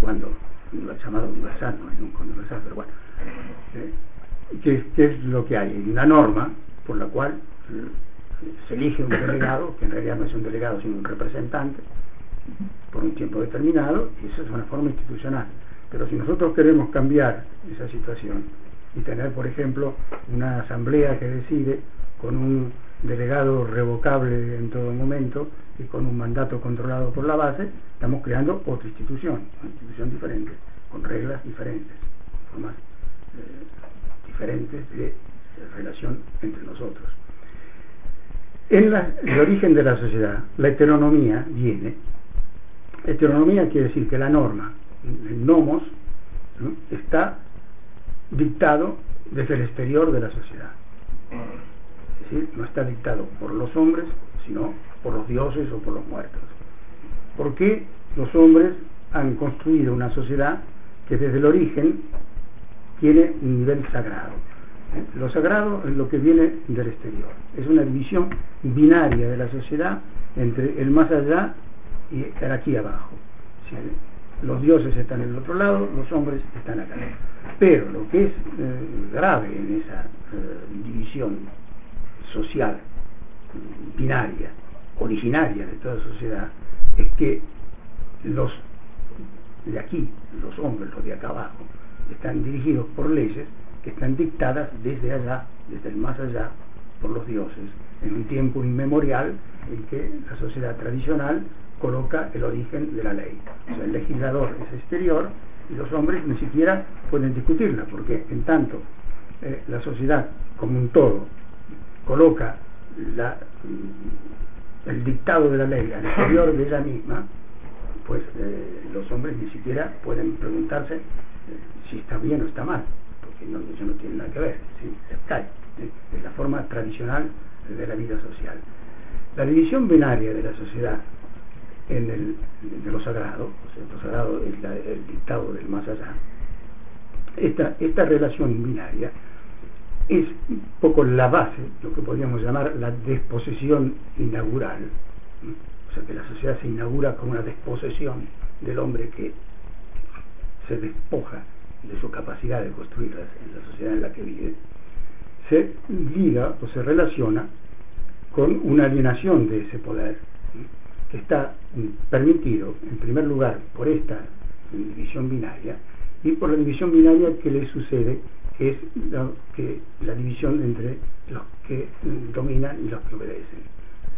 cuando llamado universal, no es nunca universal, pero bueno, eh, ¿qué, es lo que hay? Hay una norma por la cual eh, se elige un delegado, que en realidad no es un delegado sino un representante, por un tiempo determinado, y eso es una forma institucional. Pero si nosotros queremos cambiar esa situación y tener, por ejemplo, una asamblea que decide con un delegado revocable en todo momento y con un mandato controlado por la base, estamos creando otra institución, una institución diferente, con reglas diferentes, formas eh, diferentes de, relación entre nosotros. En el origen de la sociedad, la heteronomía viene. Heteronomía quiere decir que la norma el nomos, está dictado desde el exterior de la sociedad. Es decir, no está dictado por los hombres, sino por los dioses o por los muertos. ¿Por qué los hombres han construido una sociedad que desde el origen tiene un nivel sagrado? ¿Eh? Lo sagrado es lo que viene del exterior. Es una división binaria de la sociedad entre el más allá y el aquí abajo los dioses están en el otro lado, los hombres están acá. Pero lo que es eh, grave en esa eh, división social, binaria, originaria de toda sociedad, es que los de aquí, los hombres, los de acá abajo, están dirigidos por leyes que están dictadas desde allá, desde el más allá, por los dioses, en un tiempo inmemorial en que la sociedad tradicional coloca el origen de la ley. O sea, el legislador es exterior y los hombres ni siquiera pueden discutirla, porque en tanto eh, la sociedad como un todo coloca mm, el dictado de la ley al exterior de ella misma, pues eh, los hombres ni siquiera pueden preguntarse eh, si está bien o está mal, porque no, eso no tiene nada que ver, ¿sí? cae, es la forma tradicional de la vida social. La división binaria de la sociedad en el, de lo sagrado, o sea, lo sagrado es el dictado del más allá, esta, esta relación binaria es un poco la base, lo que podríamos llamar la desposesión inaugural, o sea que la sociedad se inaugura con una desposesión del hombre que se despoja de su capacidad de construir la sociedad en la que vive, se liga o se relaciona con una alienación de ese poder está permitido, en primer lugar, por esta división binaria y por la división binaria que le sucede es lo que, la división entre los que dominan y los que obedecen.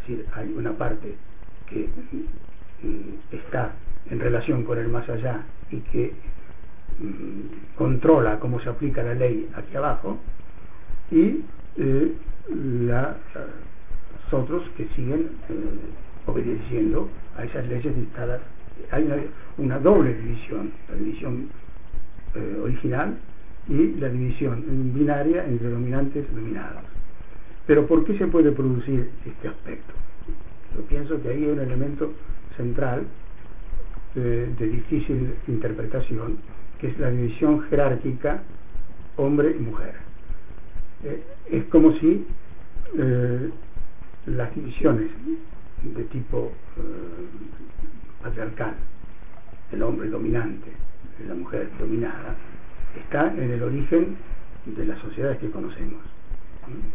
Es decir, hay una parte que mm, está en relación con el más allá y que mm, controla cómo se aplica la ley aquí abajo, y eh, la, los otros que siguen eh, obedeciendo a esas leyes dictadas. Hay una, doble división, la división eh, original y la división binaria entre dominantes y dominados. Pero ¿por qué se puede producir este aspecto? Yo pienso que hay un elemento central eh, de difícil interpretación, que es la división jerárquica hombre y mujer. Eh, es como si las divisiones de tipo patriarcal, el hombre dominante, la mujer dominada, está en el origen de las sociedades que conocemos.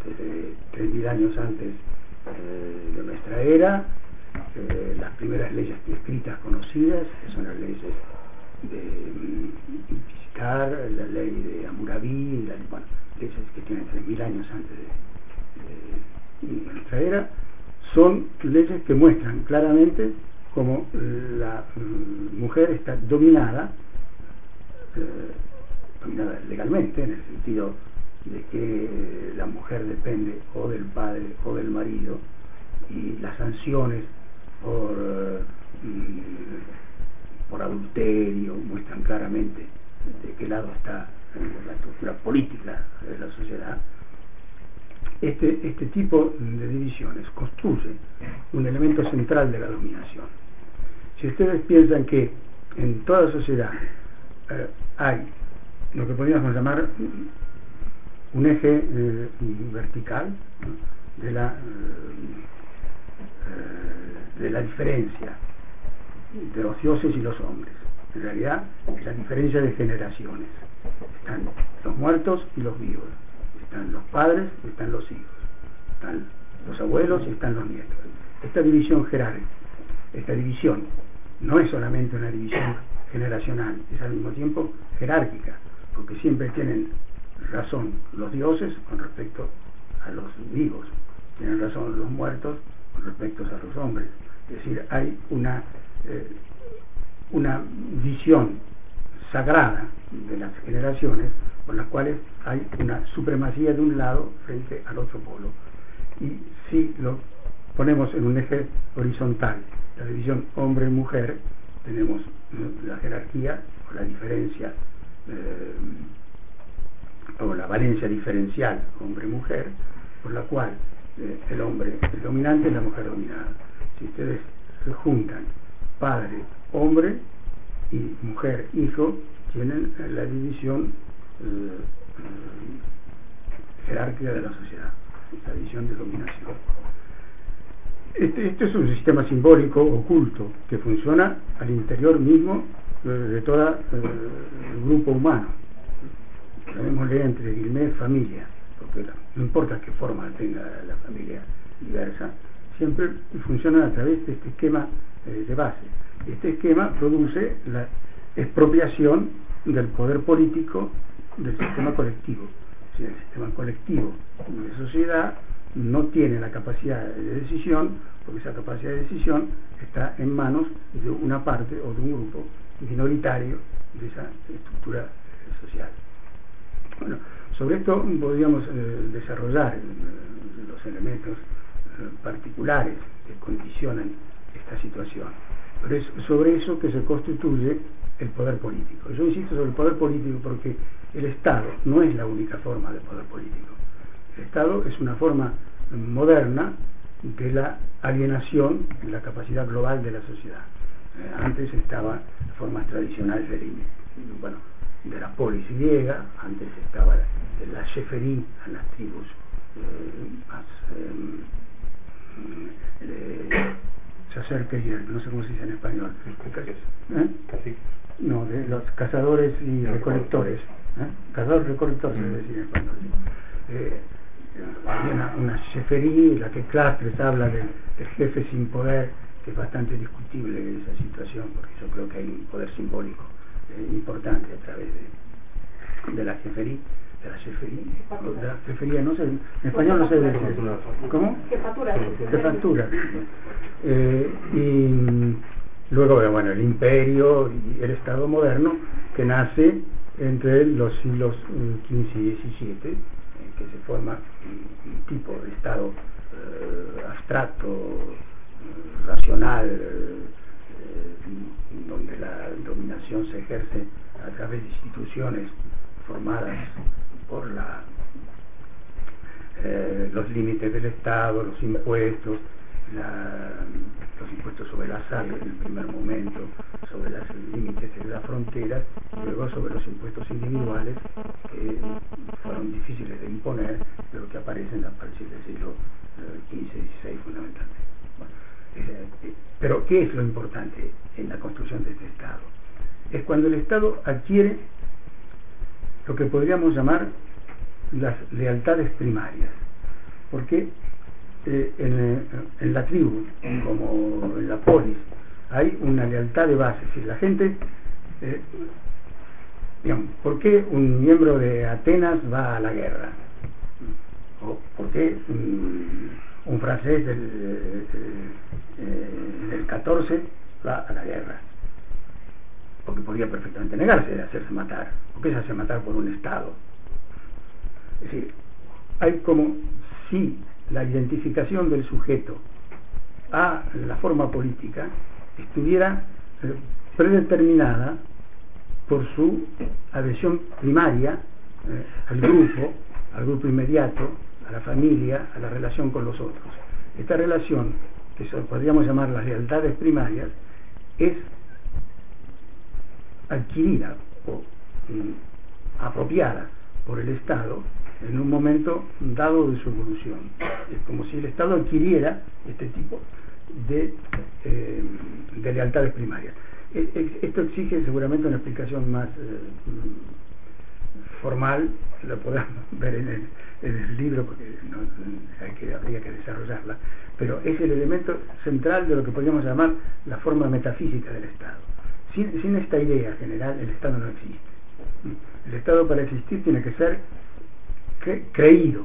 Desde 3.000 años antes eh, de nuestra era, eh, las primeras leyes escritas conocidas, que son las leyes de mm, visitar, la ley de Hammurabi, las bueno, leyes que tienen 3.000 años antes de, nuestra era, son leyes que muestran claramente cómo la mm, mujer está dominada eh, dominada legalmente, en el sentido de que la mujer depende o del padre o del marido y las sanciones por, mm, por adulterio muestran claramente de qué lado está la estructura política de la sociedad. Este, este tipo de divisiones construye un elemento central de la dominación. Si ustedes piensan que en toda sociedad eh, hay lo que podríamos llamar un eje eh, vertical de la, eh, de la diferencia de los dioses y los hombres. En realidad es la diferencia de generaciones. Están los muertos y los vivos. Están los padres y están los hijos. Están los abuelos y están los nietos. Esta división jerárquica, esta división no es solamente una división generacional, es al mismo tiempo jerárquica porque siempre tienen razón los dioses con respecto a los vivos, tienen razón los muertos con respecto a los hombres. Es decir, hay una, eh, una visión sagrada de las generaciones por las cuales hay una supremacía de un lado frente al otro polo. Y si lo ponemos en un eje horizontal, la división hombre-mujer, tenemos la jerarquía o la diferencia eh, o la valencia diferencial hombre-mujer, por la cual eh, el hombre es dominante y la mujer dominada. Si ustedes se juntan padre, hombre y mujer, hijo, tienen la división eh, jerárquica de la sociedad, la división de dominación. Este, este, es un sistema simbólico oculto que funciona al interior mismo de todo el grupo humano. leer entre Guilmé familia, porque no importa qué forma tenga la familia diversa, siempre funciona a través de este esquema eh, de base. Este esquema produce la expropiación del poder político del sistema colectivo. Si el sistema colectivo de sociedad no tiene la capacidad de decisión, porque esa capacidad de decisión está en manos de una parte o de un grupo minoritario de esa estructura social. Bueno, sobre esto podríamos eh, desarrollar eh, los elementos particulares que condicionan esta situación, pero es sobre eso que se constituye el poder político. Yo insisto sobre el poder político porque el Estado no es la única forma de poder político. El Estado es una forma moderna de la alienación en la capacidad global de la sociedad. Eh, antes estaba la forma tradicional de, bueno, de la polis griega, antes estaba la sheferí a las tribus eh, más eh, se acerca y no sé cómo se dice en español. ¿Eh? No, de los cazadores y recolectores. Cazadores recolectores, se decir en español. había una, una la que Clastres habla del jefe sin poder es bastante discutible esa situación, porque yo creo que hay un poder simbólico eh, importante a través de, la jefería, de la cefería, de la cefería, no sé, en español no sé decir. ¿Cómo? Jefatura. Jefatura. Eh, y luego, bueno, el imperio y el Estado moderno que nace entre los siglos XV y XVII, en que se forma un, tipo de Estado eh, abstracto, eh, racional, eh, donde la dominación se ejerce a través de instituciones formadas por la, eh, los límites del Estado, los impuestos, los impuestos sobre la sal en el primer momento, sobre los límites de las fronteras, luego sobre los impuestos individuales que fueron difíciles de imponer, pero que aparecen a partir del siglo XV y XVI fundamentalmente. Bueno, eh, pero ¿qué es lo importante en la construcción de este Estado? Es cuando el Estado adquiere lo que podríamos llamar las lealtades primarias, porque eh, en, en, la tribu, como en la polis, hay una lealtad de base, si la gente, eh, digamos, ¿por qué un miembro de Atenas va a la guerra? ¿O por qué un, francés del, del, del 14 va a la guerra? Porque podría perfectamente negarse de hacerse matar, porque se hace matar por un Estado. Es decir, hay como si la identificación del sujeto a la forma política estuviera eh, predeterminada por su adhesión primaria eh, al grupo, al grupo inmediato, a la familia, a la relación con los otros. Esta relación, que podríamos llamar las lealtades primarias, es adquirida o apropiada por el Estado en un momento dado de su evolución. Es como si el Estado adquiriera este tipo de, eh, de lealtades primarias. E, e, esto exige seguramente una explicación más eh, formal, lo podemos ver en el, libro porque hay habría que desarrollarla, pero es el elemento central de lo que podríamos llamar la forma metafísica del Estado sin, sin esta idea general, el Estado no existe. El Estado para existir tiene que ser cre creído.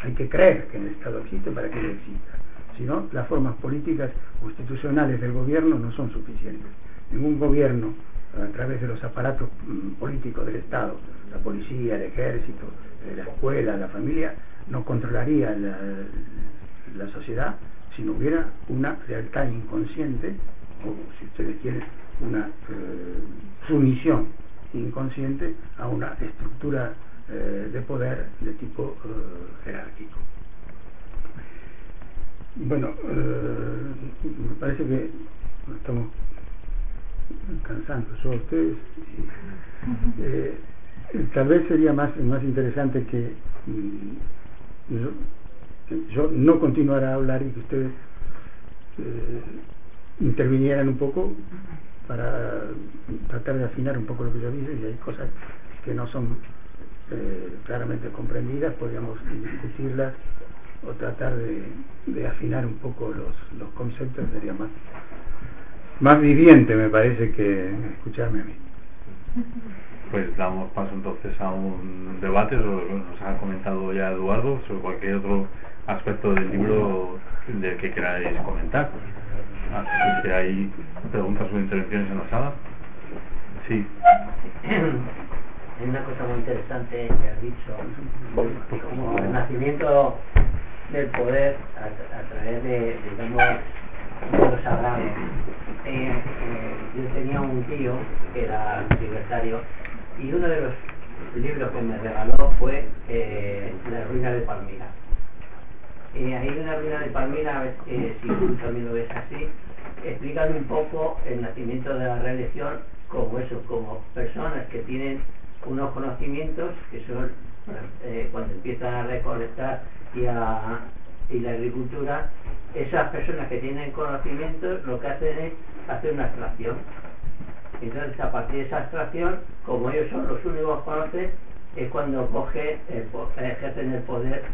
Hay que creer que el Estado existe para que él exista. Si no, las formas políticas o institucionales del gobierno no son suficientes. Ningún gobierno, a través de los aparatos mm, políticos del Estado, la policía, el ejército, eh, la escuela, la familia, no controlaría la, la sociedad si no hubiera una lealtad inconsciente, o si ustedes quieren, una eh, sumisión inconsciente a una estructura eh, de poder de tipo eh, jerárquico. Bueno, me parece que estamos cansando yo ustedes. Tal vez sería más, más interesante que mm, yo, yo, no continuara a hablar y que ustedes eh, intervinieran un poco para tratar de afinar un poco lo que yo dije y hay cosas que no son eh, claramente comprendidas, podríamos discutirlas o tratar de, afinar un poco los, los conceptos, sería más, más viviente me parece que escucharme a mí. Pues damos paso entonces a un debate, nos ha comentado ya Eduardo, sobre cualquier otro aspecto del libro del que queráis comentar. Si hay preguntas o intervenciones en la sala. Sí. Hay una cosa muy interesante que has dicho, como el nacimiento del poder a, través de, digamos, de. Eh, eh, yo tenía un tío que era libertario y uno de los libros que me regaló fue eh, La ruina de Palmira eh, en la ruina de Palmira, eh, si tú también lo ves así, explican un poco el nacimiento de la religión como eso, como personas que tienen unos conocimientos que son eh, cuando empiezan a recolectar y, y la agricultura, esas personas que tienen conocimientos lo que hacen es hacer una extracción. Entonces, a partir de esa extracción, como ellos son los únicos que conocen, es cuando coge el, ejercen el poder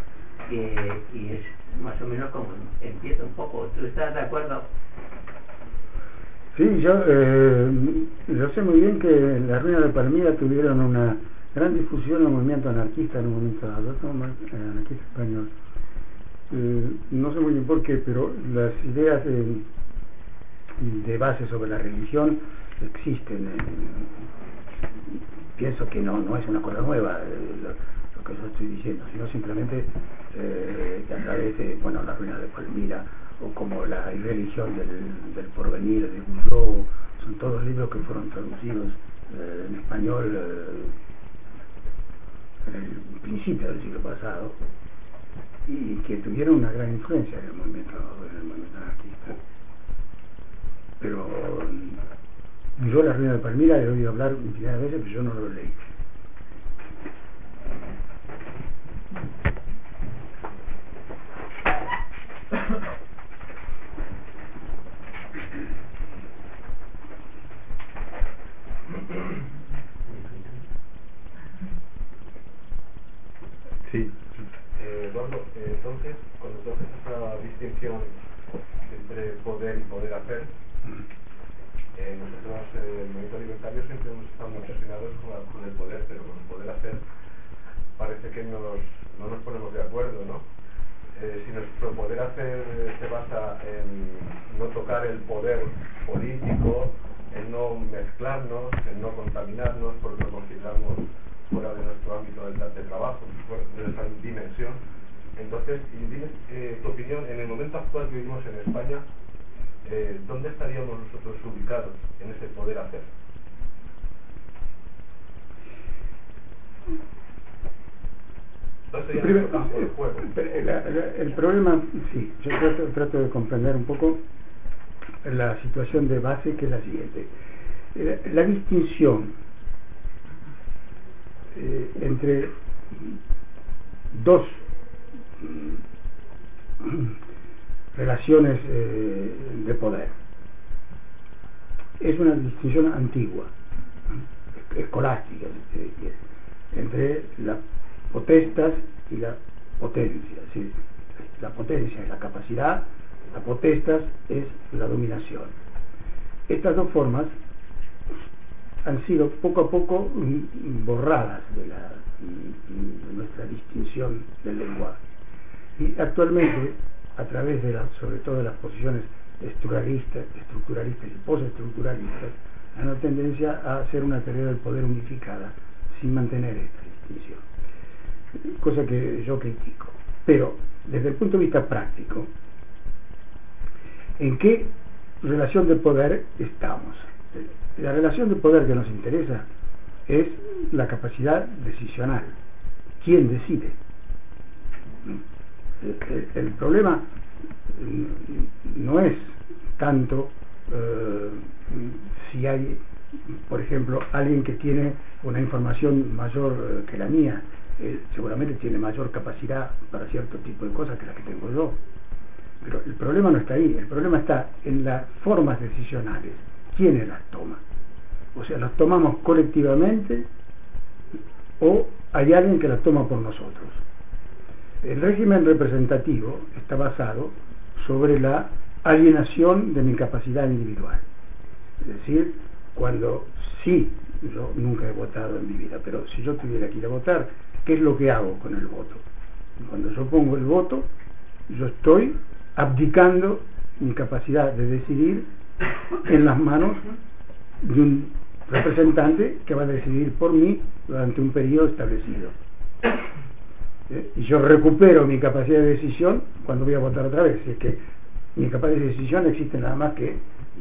y es más o menos como empieza un poco. ¿Tú estás de acuerdo? Sí, yo, eh, yo sé muy bien que en la ruina de Palmira tuvieron una gran difusión en el movimiento anarquista en dado, eh, anarquista español. Eh, no sé muy bien por qué, pero las ideas de, base sobre la religión existen. pienso que no, no es una cosa nueva lo, lo, que yo estoy diciendo, sino simplemente a través de bueno, la ruina de Palmira o como la irreligión del, porvenir de Bourdieu, son todos libros que fueron traducidos eh, en español eh, en el principio del siglo pasado y que tuvieron una gran influencia en el movimiento, en el movimiento anarquista. Pero mm, yo la ruina de Palmira he oído hablar infinidad de veces, pero yo no lo leí. Sí. Eh, eh, entonces, cuando tú haces esa distinción entre poder y poder hacer, eh, nosotros en el movimiento libertario siempre hemos estado muy obsesionados con, con, el poder, pero con el poder hacer parece que nos, no nos ponemos de acuerdo, ¿no? Eh, si nuestro poder hacer se basa en no tocar el poder político, en no mezclarnos, en no contaminarnos, porque lo consideramos fuera de nuestro ámbito de, de trabajo, de nuestra dimensión. Entonces, y dime eh, tu opinión, en el momento actual que vivimos en España, eh, ¿dónde estaríamos nosotros ubicados en ese poder hacer? El, primer, el, el, problema, sí, yo trato, trato, de comprender un poco la situación de base que es la siguiente. La, la distinción eh, entre dos relaciones eh, de poder. Es una distinción antigua, escolástica, entre las potestas y la potencia. La potencia es la capacidad, la potestas es la dominación. Estas dos formas han sido poco a poco borradas de, la, de nuestra distinción del lenguaje. Y actualmente, a través de las, sobre todo de las posiciones estructuralistas, estructuralistas y postestructuralistas, hay una tendencia a hacer una teoría del poder unificada sin mantener esta distinción. Cosa que yo critico. Pero, desde el punto de vista práctico, ¿en qué relación de poder estamos? La relación de poder que nos interesa es la capacidad decisional. ¿Quién decide? El, el problema no es tanto eh, si hay, por ejemplo, alguien que tiene una información mayor eh, que la mía, seguramente tiene mayor capacidad para cierto tipo de cosas que la que tengo yo. Pero el problema no está ahí, el problema está en las formas decisionales. ¿Quiénes las toman? O sea, las tomamos colectivamente o hay alguien que las toma por nosotros. El régimen representativo está basado sobre la alienación de mi capacidad individual. Es decir, cuando sí, yo nunca he votado en mi vida, pero si yo tuviera que ir a votar, ¿qué es lo que hago con el voto? Cuando yo pongo el voto, yo estoy abdicando mi capacidad de decidir en las manos de un representante que va a decidir por mí durante un periodo establecido. Y yo recupero mi capacidad de decisión cuando voy a votar otra vez. es que mi capacidad de decisión existe nada más que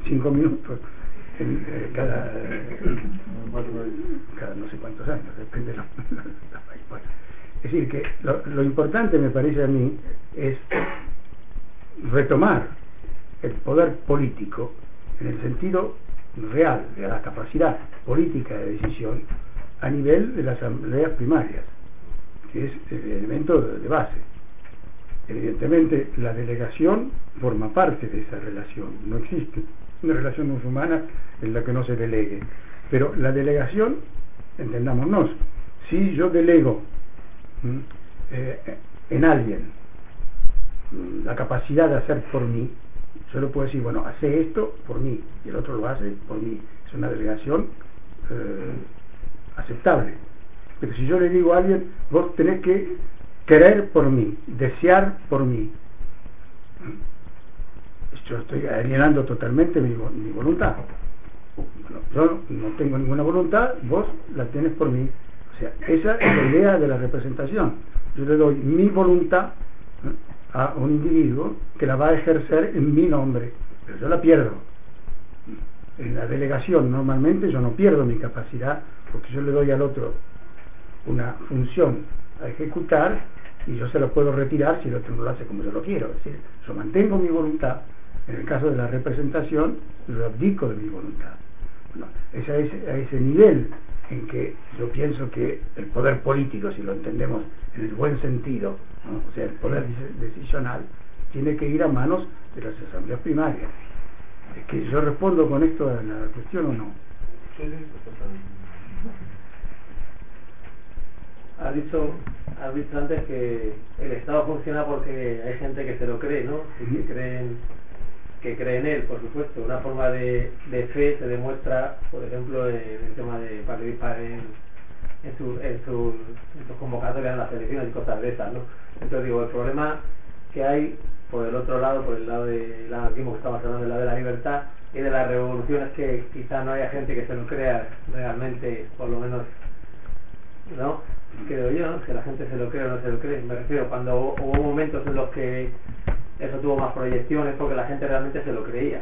cinco minutos en, eh, cada, cada no sé cuántos años, depende de los, Es decir, que lo, lo importante me parece a mí es retomar el poder político en el sentido real de la capacidad política de decisión a nivel de las asambleas primarias, que es el elemento de base. Evidentemente, la delegación forma parte de esa relación, no existe una relación humana en la que no se delegue. Pero la delegación, entendámonos, si yo delego eh, en alguien la capacidad de hacer por mí, Solo puedo decir, bueno, hace esto por mí y el otro lo hace por mí. Es una delegación eh, aceptable. Pero si yo le digo a alguien, vos tenés que querer por mí, desear por mí, yo estoy alienando totalmente mi, mi voluntad. Yo no tengo ninguna voluntad, vos la tienes por mí. O sea, esa es la idea de la representación. Yo le doy mi voluntad a un individuo que la va a ejercer en mi nombre, pero yo la pierdo. En la delegación normalmente yo no pierdo mi capacidad porque yo le doy al otro una función a ejecutar y yo se la puedo retirar si el otro no lo hace como yo lo quiero. Es decir, yo mantengo mi voluntad, en el caso de la representación, yo abdico de mi voluntad. es a ese, a ese nivel en que yo pienso que el poder político, si lo entendemos en el buen sentido, o sea, el poder decisional, tiene que ir a manos de las asambleas primarias. ¿Es que yo respondo con esto a la cuestión o no? Sí, sí, ha dicho, ha dicho antes que el Estado funciona porque hay gente que se lo cree, ¿no? Y que creen que cree en él, por supuesto. Una forma de, de fe se demuestra, por ejemplo, en el tema de participar en, en, su, en, su, en sus convocatorias en las elecciones y cosas de esas, ¿no? Entonces digo, el problema que hay por el otro lado, por el lado del anarquismo que estamos hablando, del lado de la libertad y de las revoluciones que quizá no haya gente que se lo crea realmente, por lo menos, ¿no? Creo yo, que la gente se lo cree o no se lo cree. Me refiero, cuando hubo momentos en los que eso tuvo más proyecciones porque la gente realmente se lo creía.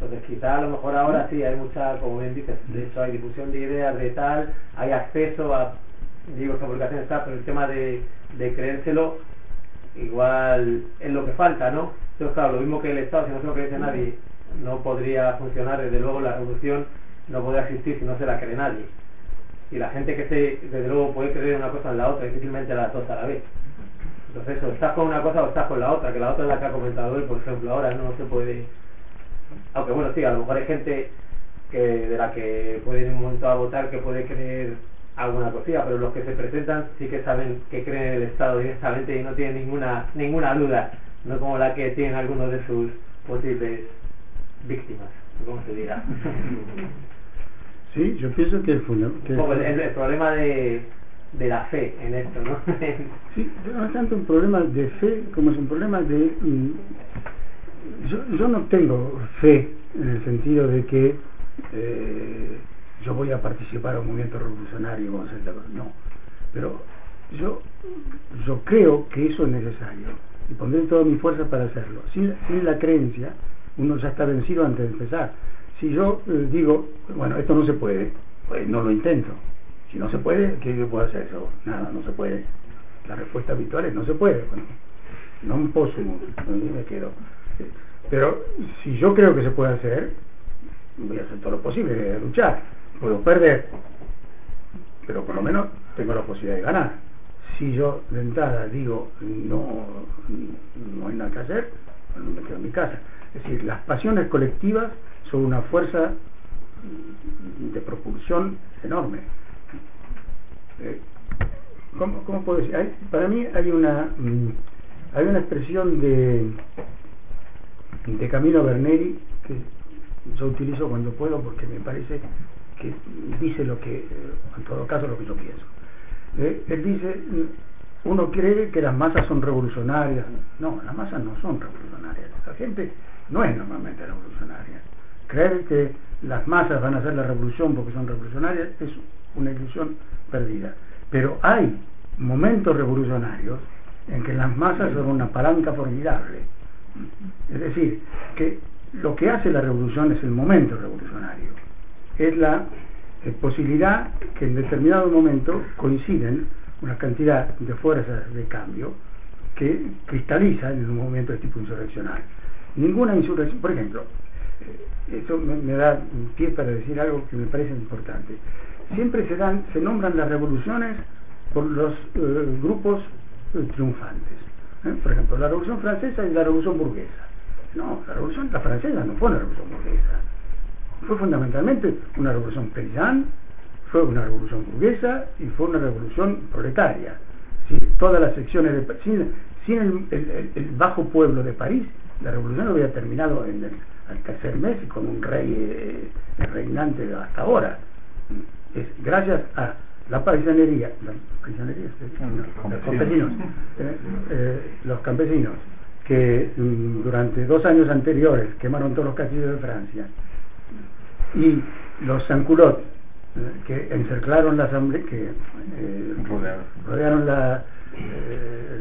Entonces quizá a lo mejor ahora sí hay mucha, como bien dices, de hecho hay difusión de ideas de tal, hay acceso a libros, publicaciones, tal, pero el tema de, de creérselo igual es lo que falta, ¿no? Entonces claro, lo mismo que el Estado, si no se lo cree nadie, no podría funcionar, desde luego la revolución no podría existir si no se la cree nadie. Y la gente que se, desde luego puede creer una cosa en la otra, difícilmente las dos a la vez. Entonces o estás con una cosa o estás con la otra, que la otra es la que ha comentado él, por ejemplo, ahora no se puede... Aunque bueno, sí, a lo mejor hay gente que de la que puede ir un momento a votar que puede creer alguna cosilla, pero los que se presentan sí que saben que creen en el Estado directamente y no tienen ninguna ninguna duda, no como la que tienen algunos de sus posibles víctimas, como se dirá. Sí, yo pienso que, el, el problema de, de la fe en esto, ¿no? sí, no es tanto un problema de fe como es un problema de... Mm, yo, yo no tengo fe en el sentido de que eh, yo voy a participar en un movimiento revolucionario, no, pero yo, yo creo que eso es necesario y pondré toda mi fuerza para hacerlo. Sin, sin la creencia, uno ya está vencido antes de empezar. Si yo eh, digo, bueno, esto no se puede, pues no lo intento si no se puede, ¿qué yo puedo hacer? Eso? Nada, no se puede. La respuesta habitual es no se puede. Bueno, no puedo me quedo. Pero si yo creo que se puede hacer, voy a hacer todo lo posible de luchar. Puedo perder, pero por lo menos tengo la posibilidad de ganar. Si yo de entrada digo no, no hay nada que hacer, bueno, me quedo en mi casa. Es decir, las pasiones colectivas son una fuerza de propulsión enorme. Eh, ¿cómo, ¿cómo, puedo decir? para mí hay una mm, hay una expresión de de Camilo Berneri que yo utilizo cuando puedo porque me parece que dice lo que en todo caso lo que yo pienso eh, él dice uno cree que las masas son revolucionarias no, las masas no son revolucionarias la gente no es normalmente revolucionaria creer que las masas van a hacer la revolución porque son revolucionarias es una ilusión perdida. Pero hay momentos revolucionarios en que las masas son una palanca formidable. Es decir, que lo que hace la revolución es el momento revolucionario. Es la posibilidad que en determinado momento coinciden una cantidad de fuerzas de cambio que cristalizan en un movimiento de tipo insurreccional. Ninguna insurrección, por ejemplo, eh, eso me, da pie para decir algo que me parece importante siempre se dan, se nombran las revoluciones por los eh, grupos eh, triunfantes. ¿eh? Por ejemplo, la revolución francesa y la revolución burguesa. No, la revolución francesa no fue una revolución burguesa. Fue fundamentalmente una revolución paysanne, fue una revolución burguesa y fue una revolución proletaria. todas las secciones de sin, sin el, bajo pueblo de París, la revolución había terminado en el, al tercer mes y con un rey reinante hasta ahora. Es gracias a la paisanería, la paisanería, los campesinos, eh, eh, los campesinos que mm, durante dos años anteriores quemaron todos los castillos de Francia y los sanculot eh, que encerclaron la asamblea, que rodearon, la,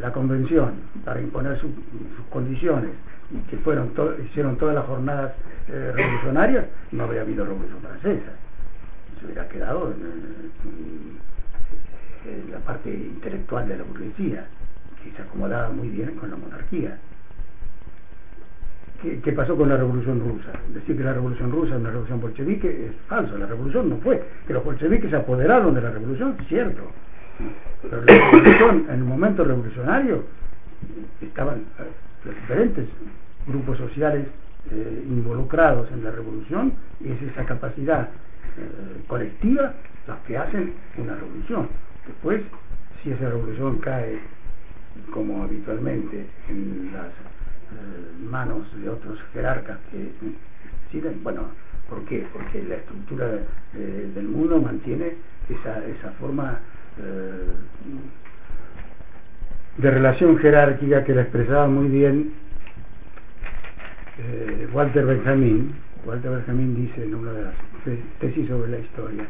la convención para imponer sus condiciones y que fueron hicieron todas las jornadas revolucionarias, no habría habido revolución francesa se hubiera quedado en, la parte intelectual de la burguesía, que se acomodaba muy bien con la monarquía. ¿Qué, pasó con la revolución rusa? Decir que la revolución rusa es una revolución bolchevique es falso, la revolución no fue. Que los bolcheviques se apoderaron de la revolución, cierto. Pero la revolución, en el momento revolucionario, estaban los diferentes grupos sociales eh, involucrados en la revolución y es esa capacidad eh, colectiva las que hacen una revolución. Después, si esa revolución cae, como habitualmente, en las eh, manos de otros jerarcas que deciden, bueno, ¿por qué? Porque la estructura del mundo mantiene esa, esa forma de relación jerárquica que la expresaba muy bien Walter Benjamin. Walter Benjamin dice en una de las tesis sobre la historia.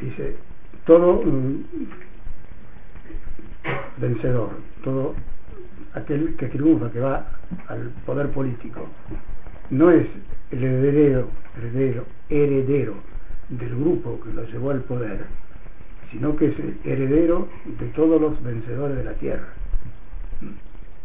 Dice, todo mm, vencedor, todo aquel que triunfa, que va al poder político, no es el heredero, heredero, heredero del grupo que lo llevó al poder, sino que es el heredero de todos los vencedores de la tierra.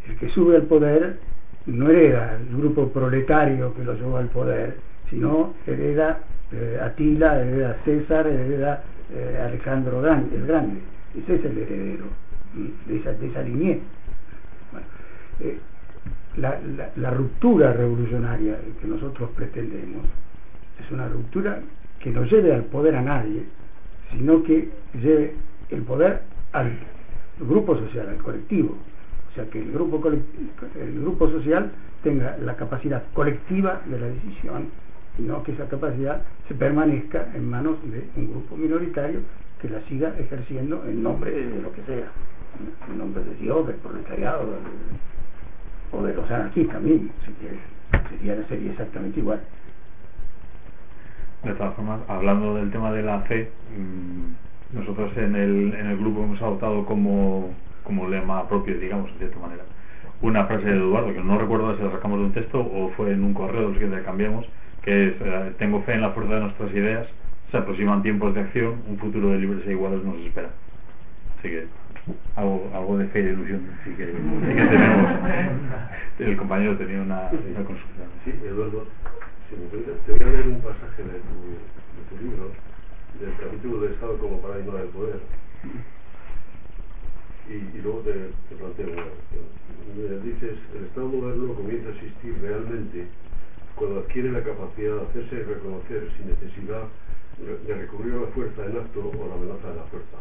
El que sube al poder no hereda el grupo proletario que lo llevó al poder, sino hereda eh, Atila, hereda César, hereda eh, Alejandro Grande, el Grande. Ese es el heredero de esa, de esa línea. Eh, la, la, ruptura revolucionaria que nosotros pretendemos es una ruptura que no lleve al poder a nadie, sino que lleve el poder al grupo social, al colectivo. O sea, que el grupo, social tenga la capacidad colectiva de la decisión sino que esa capacidad se permanezca en manos de un grupo minoritario que la siga ejerciendo en nombre de lo que sea, en nombre de Dios, del proletariado, o de los anarquistas también, sería, sería exactamente igual. De todas formas, hablando del tema de la fe, mm, nosotros en el, en el grupo hemos adoptado como, como lema propio, digamos, de cierta manera, una frase de Eduardo, que no recuerdo si la sacamos de un texto o fue en un correo de los que cambiamos, que es eh, tengo fe en la fuerza de nuestras ideas, se aproximan tiempos de acción, un futuro de libres e iguales nos espera. Así que algo, algo de fe y de ilusión sí que, sí que tenemos. El compañero tenía una, una consulta. Sí, Eduardo, te voy a leer un pasaje de tu, de libro, del capítulo del Estado como paradigma del poder. Y, luego te, te planteo una cuestión. Dices, el Estado moderno comienza a existir realmente cuando adquiere la capacidad de hacerse reconocer sin necesidad de recurrir a la fuerza en acto o a la amenaza de la fuerza.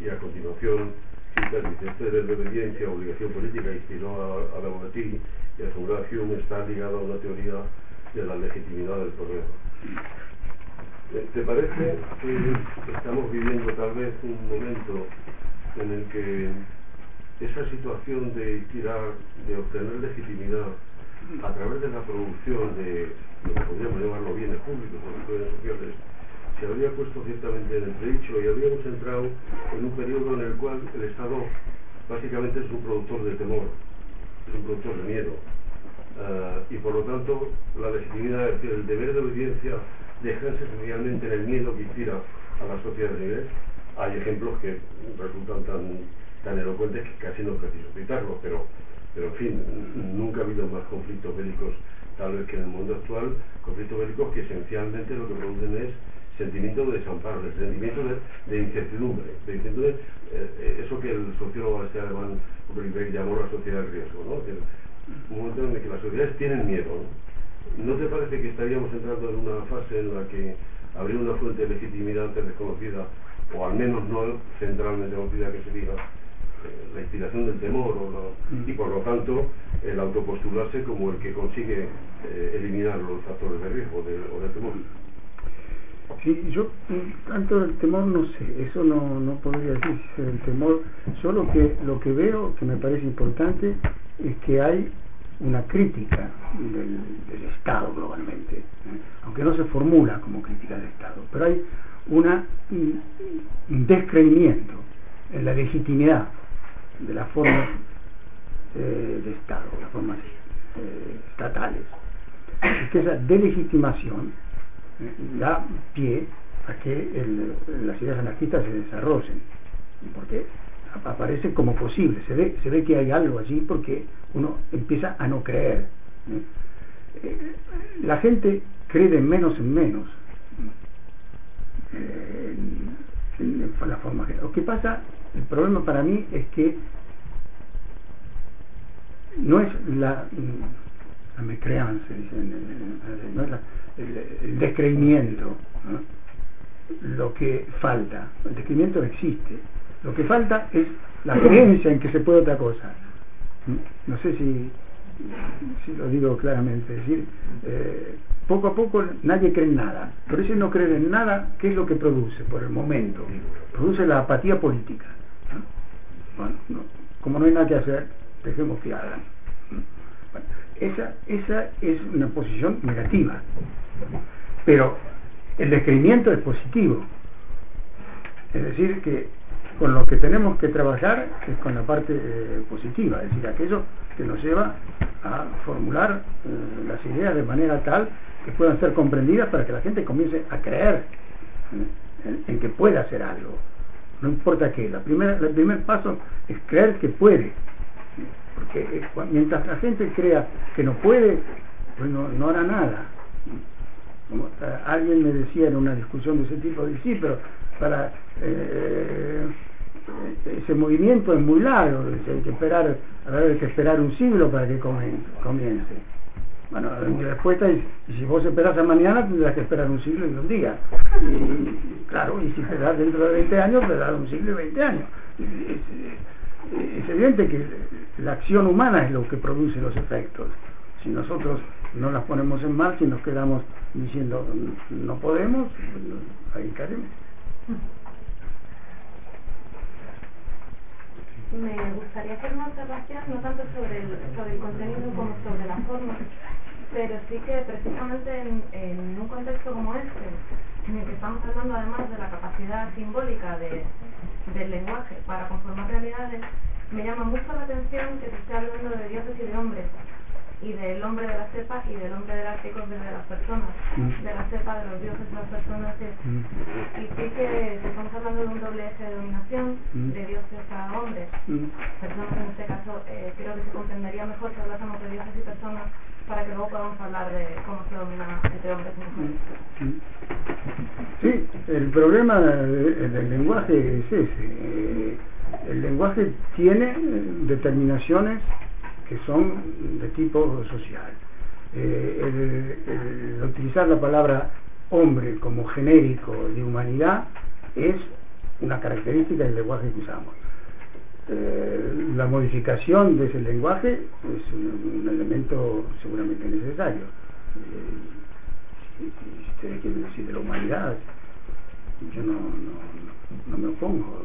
Y a continuación, cita, dice, este de obediencia, obligación política inspiró a, a la Bogatí y a su oración está ligada a una teoría de la legitimidad del poder. ¿Te parece que estamos viviendo tal vez un momento en el que esa situación de tirar, de obtener legitimidad a través de la producción de lo que podríamos llamarlo bienes públicos o bienes sociales, se habría puesto ciertamente en entredicho y habríamos entrado en un periodo en el cual el Estado básicamente es un productor de temor, es un productor de miedo. Ah, y por lo tanto, la legitimidad, el deber de obediencia descansa esencialmente en el miedo que inspira a la sociedad de nivel. Hay ejemplos que resultan tan, tan elocuentes que casi no es preciso citarlos, pero pero en fin, nunca ha habido más conflictos bélicos tal vez que en el mundo actual, conflictos bélicos que esencialmente lo que producen es sentimiento de desamparo, sentimiento de, incertidumbre, de incertidumbre, eh, eh, eso que el sociólogo este alemán llamó la sociedad de riesgo, ¿no? Un momento en el que las sociedades tienen miedo. ¿no? te parece que estaríamos entrando en una fase en la que habría una fuente de legitimidad desconocida, o al menos no centralmente conocida que se diga, la inspiración del temor y por lo tanto el autopostularse como el que consigue eh, eliminar los factores de riesgo o del temor. Sí, yo mm, tanto el temor no sé, eso no, no podría decir si es el temor. Yo lo que, lo que veo que me parece importante es que hay una crítica del, del Estado globalmente, ¿eh? aunque no se formula como crítica del Estado, pero hay una, un descreimiento en la legitimidad de las formas eh, de Estado, las formas eh, estatales. Es que esa delegitimación eh, da pie a que el- las ideas anarquistas se desarrollen, porque ap- aparece como posible, se ve, se ve que hay algo allí porque uno empieza a no creer. ¿eh? La gente cree de menos en menos eh, en, la forma Lo que pasa, el problema para mí es que no es la, la eh, no el, descreimiento ¿no? lo que falta. El descreimiento existe. Lo que falta es la creencia en que se puede otra cosa. No sé si, si lo digo claramente. Es decir, eh, poco a poco nadie cree en nada. Por eso no creer en nada, ¿qué es lo que produce por el momento? Produce la apatía política. ¿no? Bueno, no- como no hay nada que hacer, dejemos que hagan. Esa, esa es una posición negativa. Pero el descreimiento es positivo. Es decir, que con lo que tenemos que trabajar es con la parte eh, positiva, es decir, aquello que nos lleva a formular eh, las ideas de manera tal que puedan ser comprendidas para que la gente comience a creer ¿eh? en, que puede hacer algo. No importa qué, la primera, el primer paso es creer que puede. Porque eh, mientras la gente crea que no puede, pues no, hará nada. Eh, alguien me decía en una discusión de ese tipo, de sí, pero para eh, ese movimiento es muy largo, hay que esperar, esperar un siglo para que comience. Bueno, mi respuesta es, si vos esperás a mañana tendrás que esperar un siglo y un día. Y claro, y si esperás dentro de 20 años, esperar un siglo y 20 años. Es evidente que la acción humana es lo que produce los efectos. Si nosotros no las ponemos en marcha y nos quedamos diciendo no podemos, ahí caeremos. Me gustaría hacer una observación no tanto sobre el, sobre el contenido como sobre la forma, pero sí que precisamente en, en un contexto como este, en el que estamos hablando además de la capacidad simbólica de- del lenguaje para conformar realidades, me llama mucho la atención que se esté hablando de dioses y de hombres, y del hombre de la cepa y del hombre de las de las personas, Mm. de la cepa de los dioses de las personas. es- Mm. y sí que estamos hablando de un doble eje de dominación, Mm. de dioses a hombres, Mm. personas en este caso, eh, creo que se comprendería mejor si hablásemos de dioses y personas para que luego podamos hablar de cómo se domina entre hombres y mujeres. Sí, el problema de- del lenguaje es ese. eh, El lenguaje tiene determinaciones que son de tipo social. Eh, el- utilizar la palabra hombre como genérico de humanidad es una característica del lenguaje que usamos. Eh, la modificación de ese lenguaje es un, elemento seguramente necesario. Eh, si, ustedes quieren decir de la humanidad, yo no, no me opongo,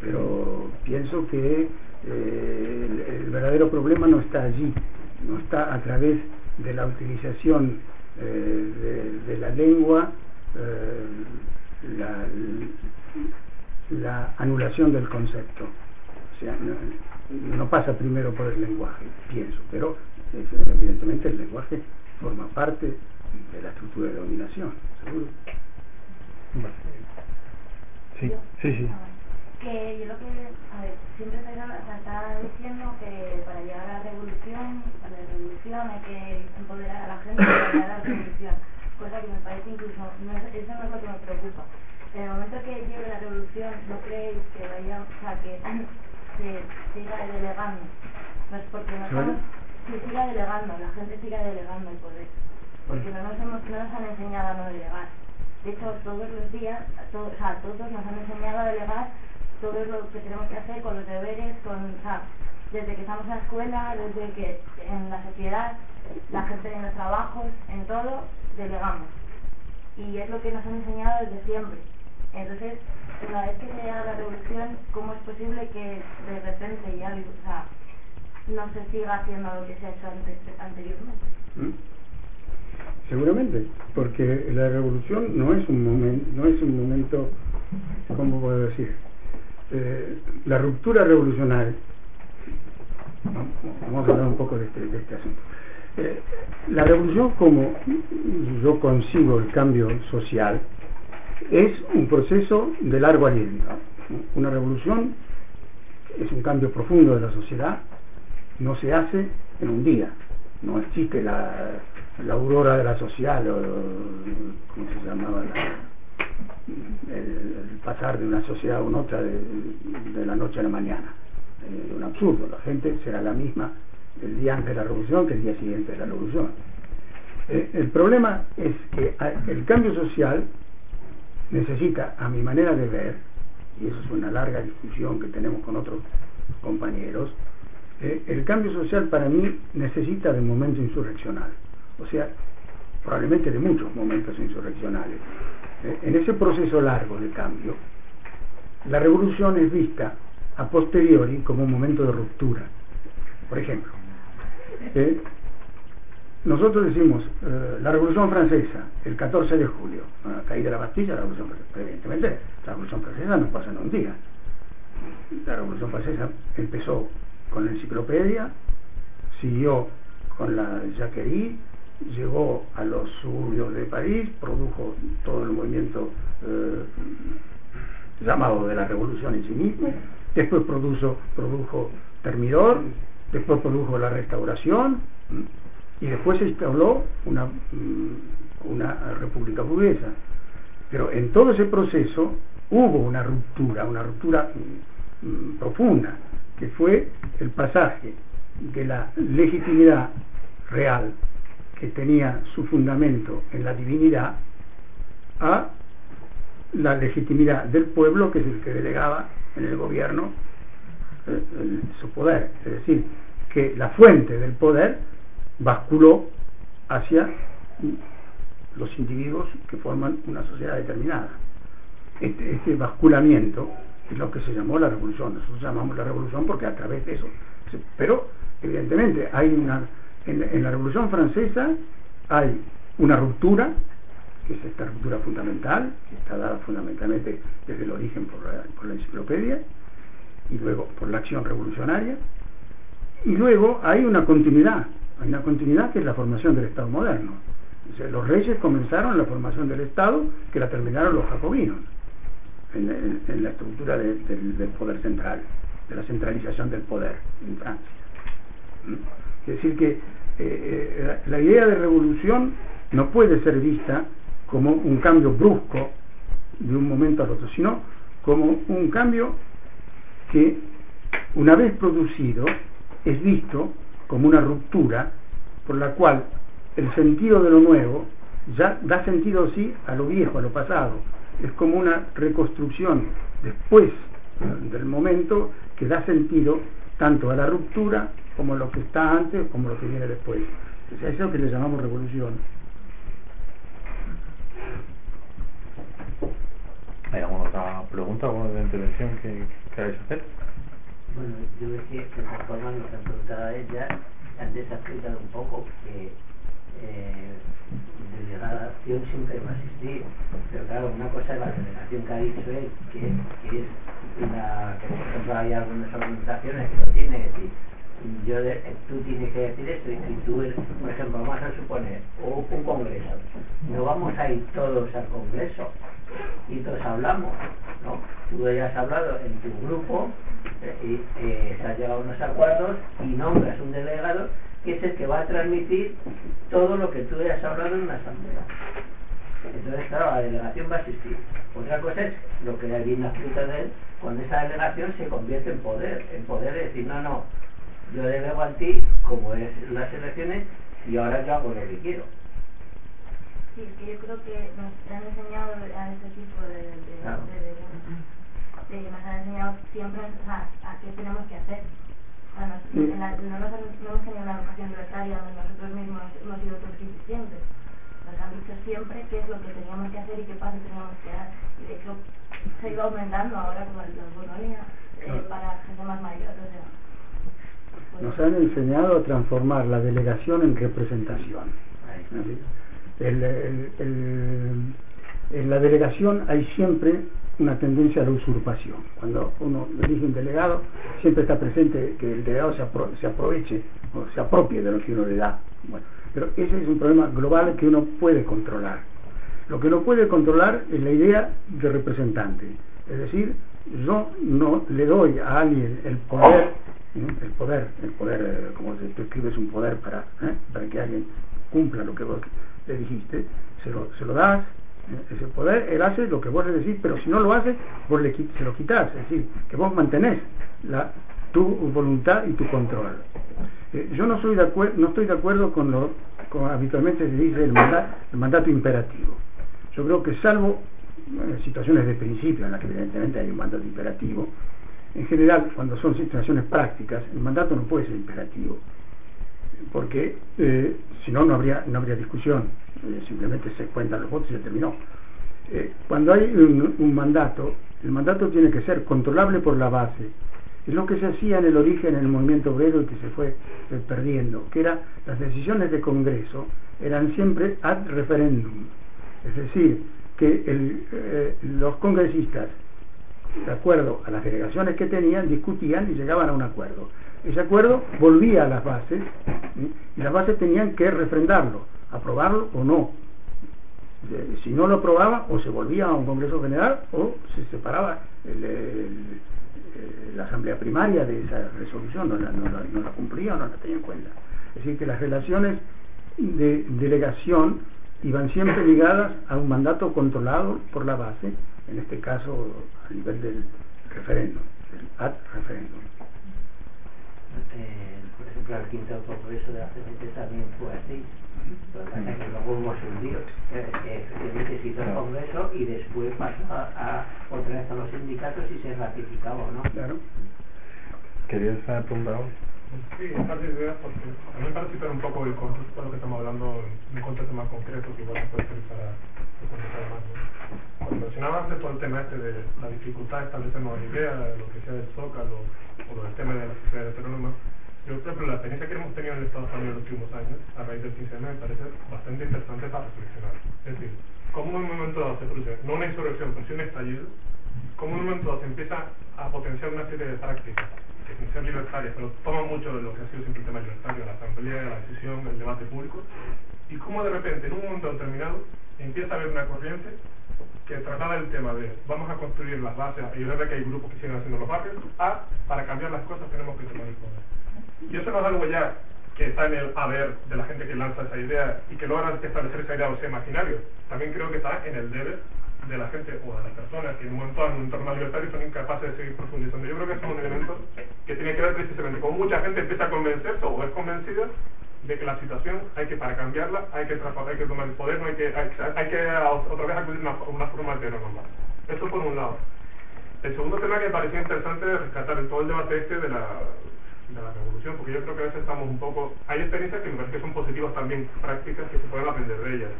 pero pienso que eh, el, verdadero problema no está allí, no está a través de la utilización eh, de, la lengua, eh, la, la anulación del concepto. O sea, no, pasa primero por el lenguaje, pienso, pero evidentemente el lenguaje forma parte de la estructura de dominación, seguro. Sí, sí, sí. Que yo lo que, a ver, siempre se está, diciendo que para llegar a la revolución, a la revolución hay que empoderar a la gente para llegar a la revolución, cosa que me parece incluso, no es- eso no es lo que me preocupa. En el momento que llegue la revolución, ¿no creéis que vaya, o sea, que se siga delegando? No es porque no estamos, se siga delegando, la gente siga delegando el poder, porque no nos, hemos, no nos han enseñado a no delegar. De hecho, todos los días, to- o sea, todos nos han enseñado a delegar todo lo que tenemos que hacer con los deberes, con, o sea, desde que estamos en la escuela, desde que en la sociedad, la gente en los trabajos, en todo, delegamos. y es lo que nos han enseñado desde siempre. Entonces, una vez que se llega la revolución, ¿cómo es posible que de repente ya o sea, no se siga haciendo lo que se ha hecho antes, anteriormente? ¿Mm? Seguramente, porque la revolución no es un momento, no es un momento, ¿cómo puedo decir? Eh, la ruptura revolucionaria. Vamos a hablar un poco de este, este asunto. Eh, la revolución, como yo consigo el cambio social, es un proceso de largo aliento. Una revolución es un cambio profundo de la sociedad, no se hace en un día, no existe la, la aurora de la social, o, ¿cómo se llamaba? el, el, pasar de una sociedad a una otra de, la noche a la mañana. Es un absurdo, la gente será la misma el día antes de la revolución que el día siguiente de la revolución. Eh, el problema es que el cambio social necesita, a mi manera de ver, y eso es una larga discusión que tenemos con otros compañeros, eh, el cambio social para mí necesita de un momento insurreccional, o sea, probablemente de muchos momentos insurreccionales. En ese proceso largo de cambio, la revolución es vista a posteriori como un momento de ruptura. Por ejemplo, eh, nosotros decimos eh, la Revolución Francesa, el 14 de julio, la caída de la Bastilla, la Revolución Francesa. Evidentemente, la Revolución Francesa no pasa en un día. La Revolución Francesa empezó con la enciclopedia, siguió con la Jacquerie, llegó a los suburbios de París, produjo todo el movimiento eh, llamado de la revolución en sí mismo, después produjo, produjo Termidor, después produjo la restauración y después se instaló una, una república burguesa. Pero en todo ese proceso hubo una ruptura, una ruptura profunda, que fue el pasaje de la legitimidad real que tenía su fundamento en la divinidad a la legitimidad del pueblo que es el que delegaba en el gobierno eh, su poder. Es decir, que la fuente del poder basculó hacia los individuos que forman una sociedad determinada. Este, este, basculamiento es lo que se llamó la revolución. Nosotros llamamos la revolución porque a través de eso. Pero, evidentemente, hay una. En, la revolución francesa hay una ruptura, que es esta ruptura fundamental, que está dada fundamentalmente desde el origen por la, enciclopedia, y luego por la acción revolucionaria, y luego hay una continuidad, hay una continuidad que es la formación del Estado moderno. Los reyes comenzaron la formación del Estado que la terminaron los jacobinos, en, la estructura de, de, del poder central, de la centralización del poder en Francia. Es decir, que eh, la, la idea de revolución no puede ser vista como un cambio brusco de un momento al otro, sino como un cambio que una vez producido es visto como una ruptura por la cual el sentido de lo nuevo ya da sentido sí a lo viejo, a lo pasado. Es como una reconstrucción después del momento que da sentido tanto a la ruptura como lo que está antes como lo que viene después. Es eso lo que le llamamos revolución. ¿Hay alguna otra pregunta, alguna otra intervención que queráis hacer? Bueno, yo decía que de forma nos han preguntado a ella, antes ha explicado un poco que eh, delegación siempre va a existir, pero claro, una cosa es la delegación que ha dicho él, que, que es una, que por ejemplo hay algunas organizaciones que lo tienen, es decir, yo tú tienes que decir esto y si tú, por ejemplo, vamos a suponer un, un congreso, no vamos a ir todos al congreso y todos hablamos, ¿no? Tú ya has hablado en tu grupo eh, y eh, se han llegado unos acuerdos y nombras un delegado que es el que va a transmitir todo lo que tú hayas hablado en una asamblea. Entonces, claro, la delegación va a existir. Otra cosa es lo que la escrito de él, cuando esa delegación se convierte en poder, en poder de decir, no, no, yo delego a ti, como es las elecciones, y ahora yo hago lo que quiero. Sí, es que yo creo que nos han enseñado a este tipo de, de, Claro. de, de- de- nos han enseñado siempre a qué tenemos que hacer. O sea, nos- Sí. en la- no, nos han, no hemos tenido una educación libertaria donde nosotros mismos hemos sido autosuficientes. Nos han dicho siempre qué es lo que teníamos que hacer y qué pasos teníamos que dar. Y de hecho se ha ido aumentando ahora con la autonomía eh, para gente más mayor. O sea, Nos han enseñado a transformar la delegación en representación. en la delegación hay siempre una tendencia a la usurpación. Cuando uno elige un delegado, siempre está presente que el delegado se aproveche o se apropie de lo que uno le da. Bueno, pero ese es un problema global que uno puede controlar. Lo que no puede controlar es la idea de representante. Es decir, yo no le doy a alguien el poder, el poder, el poder, eh, como se- tú escribes un poder para, ¿eh? para que alguien cumpla lo que vos le dijiste, se lo, se lo das, ¿eh? ese poder, él hace lo que vos le decís, pero si no lo hace, vos le, se lo quitas, es decir, que vos mantenés la, tu voluntad y tu control. Eh, yo no, soy de no estoy de acuerdo con lo con habitualmente se dice el mandato imperativo. Yo creo que salvo eh, situaciones de principio en las que evidentemente hay un mandato imperativo, en general cuando son situaciones prácticas el mandato no puede ser imperativo porque eh, si no no habría no habría discusión. Eh, simplemente se cuentan los votos y se terminó. Eh, cuando hay un, un mandato el mandato tiene que ser controlable por la base. Es lo que se hacía en el origen en el movimiento obrero y que se fue perdiendo que era las decisiones de congreso eran siempre ad referendum es decir que el, los congresistas de acuerdo a las delegaciones que tenían, discutían y llegaban a un acuerdo. Ese acuerdo volvía a las bases y las bases tenían que refrendarlo, aprobarlo o no. Si no lo aprobaba, o se volvía a un Congreso General o se separaba la Asamblea Primaria de esa resolución, no la, no la- no la cumplía o no la tenía en cuenta. Es decir, que las relaciones de delegación iban siempre ligadas a un mandato controlado por la base, en este caso a nivel del referéndum, del ad referéndum. Eh, por ejemplo, el quinto congreso de la CNT también fue así. Lo que pasa es que luego hubo un lío. Eh, efectivamente se hizo el congreso y después pasó a, a otra vez a los sindicatos y se ratificaba, ¿no? Claro. ¿Querías preguntar algo? Sí, un par de ideas porque a mí me parece citar un poco el contexto de lo que estamos hablando un contexto más concreto que igual puede servir para profundizar más. Cuando mencionaba antes todo el tema este de la dificultad de establecer nuevas ideas, lo que sea del Zócalo o lo del tema de la sociedad autónoma, yo creo que la experiencia que hemos tenido en el Estado español en los últimos años, a raíz del 15M, me parece bastante interesante para reflexionar. Es decir, cómo en un momento dado se produce, no una insurrección, pero sí un estallido, cómo en un momento dado se empieza a potenciar una serie de prácticas ser libertarias, pero toman mucho de lo que ha sido siempre el tema libertario, la asamblea, la decisión, el debate público, y cómo de repente en un momento determinado empieza a haber una corriente que traslada el tema de vamos a construir las bases y ver que hay grupos que siguen haciendo los barrios, a para cambiar las cosas tenemos que tomar el poder. Y eso no es algo ya que está en el haber de la gente que lanza esa idea y que logra establecer esa idea o ese imaginario. También creo que está en el deber de la gente o de las personas que en un momento en un entorno libertario son incapaces de seguir profundizando. Yo creo que eso es un elemento que tiene que ver precisamente con mucha gente empieza a convencerse o es convencida de que la situación hay que para cambiarla hay que hay que tomar el poder no hay que hay, que otra vez acudir a una, una forma alterna normal. Eso por un lado. El segundo tema que me parecía interesante de rescatar en todo el debate este de la de la revolución porque yo creo que a veces estamos un poco hay experiencias que me parece que son positivas también prácticas que se pueden aprender de ellas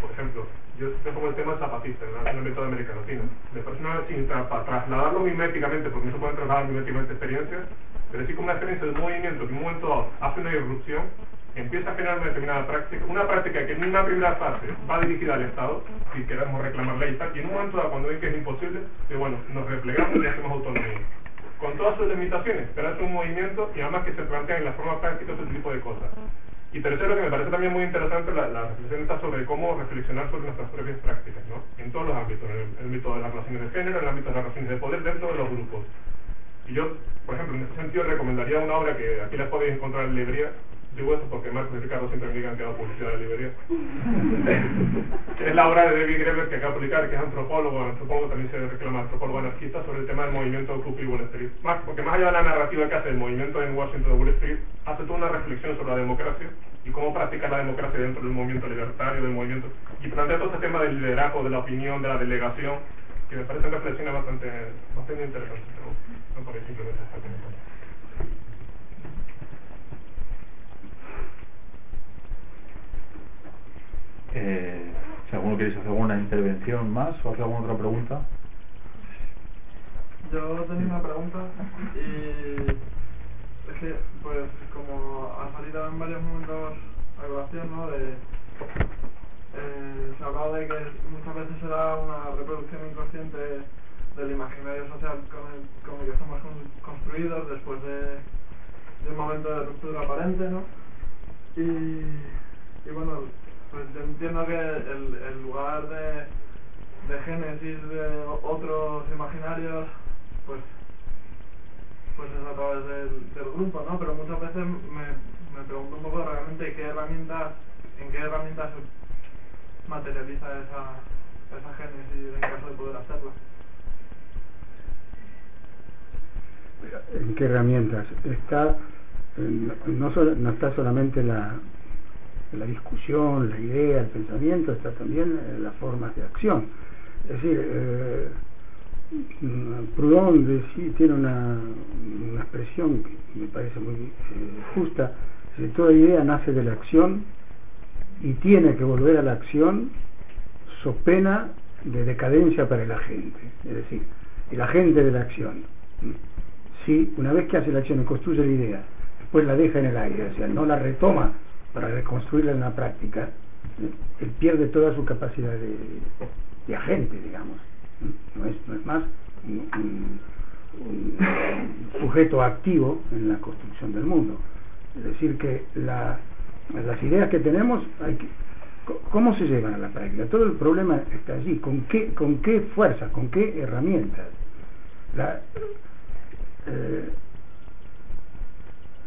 por ejemplo yo tengo el tema zapatista en el ámbito de América Latina me parece una para trasladarlo miméticamente porque no se pueden trasladar miméticamente experiencias pero sí como una experiencia de un movimiento que en un momento dado hace una irrupción empieza a generar una determinada práctica, una práctica que en una primera fase va dirigida al Estado, si queremos reclamar ley y tal, y en un momento dado cuando ven que es imposible, que bueno, nos replegamos y hacemos autonomía. Con todas sus limitaciones, pero es un movimiento y además que se plantea en la forma práctica ese tipo de cosas. Y tercero, que me parece también muy interesante la, la reflexión está sobre cómo reflexionar sobre nuestras propias prácticas, ¿no? En todos los ámbitos, en el, el ámbito de las relaciones de género, en el ámbito de las relaciones de poder dentro de los grupos. Y yo, por ejemplo, en ese sentido recomendaría una obra que aquí la podéis encontrar en librería, digo esto porque Marcos y Ricardo siempre me digan que hago publicidad de librería, es la obra de David Greber que acaba de publicar, que es antropólogo, antropólogo también se reclama antropólogo anarquista sobre el tema del movimiento Occupy Wall Street. Más, porque más allá de la narrativa que hace el movimiento en Washington de Wall Street, hace toda una reflexión sobre la democracia y cómo practicar la democracia dentro del movimiento libertario, del movimiento, y plantea todo este tema del liderazgo, de la opinión, de la delegación, que me parecen reflexiones bastante, bastante interesantes, no ahí simplemente está comentando. Eh, si alguno queréis hacer alguna intervención más o hacer alguna otra pregunta. Yo tenía una pregunta y es que, pues, como ha salido en varios momentos a colación, ¿no? De, eh, se ha hablado de que muchas veces será una reproducción inconsciente del imaginario social con el, con el que estamos con- construidos después de, de un momento de ruptura aparente, ¿no? Y, y bueno, pues yo entiendo que el, el lugar de, de génesis de otros imaginarios, pues pues es a través del, del grupo, ¿no? Pero muchas veces me, me pregunto un poco realmente qué herramientas, en qué herramientas se materializa esa, esa génesis en caso de poder hacerla. ¿En qué herramientas? Está, no, no está solamente la, la discusión, la idea, el pensamiento, está también eh, las formas de acción. Es decir, eh, mm, Proudhon de- tiene una, expresión que me parece muy eh, justa, dice, toda idea nace de la acción y tiene que volver a la acción so pena de decadencia para el agente, es decir, el agente de la acción. Si una vez que hace la acción y construye la idea, después la deja en el aire, o sea, no la retoma para reconstruirla en la práctica, él pierde toda su capacidad de, agente, digamos. No es, más un, sujeto activo en la construcción del mundo. Es decir, que la- las ideas que tenemos, hay que, ¿cómo se llevan a la práctica? Todo el problema está allí. ¿Con qué, con qué fuerza, con qué herramientas? La, eh,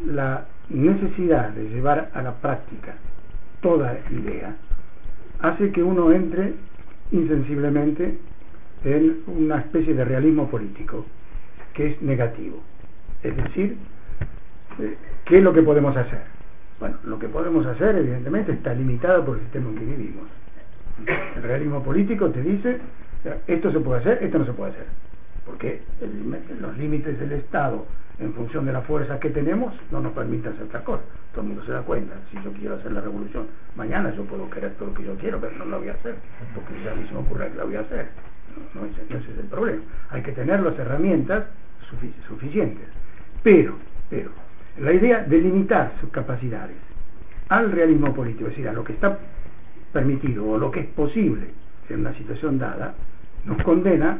la necesidad de llevar a la práctica toda idea hace que uno entre insensiblemente en una especie de realismo político que es negativo. Es decir, eh, ¿qué es lo que podemos hacer? Bueno, lo que podemos hacer evidentemente está limitado por el sistema en que vivimos. El realismo político te dice, esto se puede hacer, esto no se puede hacer. Porque los límites del Estado, en función de las fuerzas que tenemos, no nos permiten hacer otra cosa. Todo el mundo se da cuenta. Si yo quiero hacer la revolución mañana, yo puedo querer todo lo que yo quiero, pero no lo voy a hacer, porque ya mí se me ocurre que la voy a hacer. No, ese, es el problema. Hay que tener las herramientas sufic- suficientes. Pero, pero, la idea de limitar sus capacidades al realismo político, es decir, a lo que está permitido o lo que es posible en una situación dada, nos condena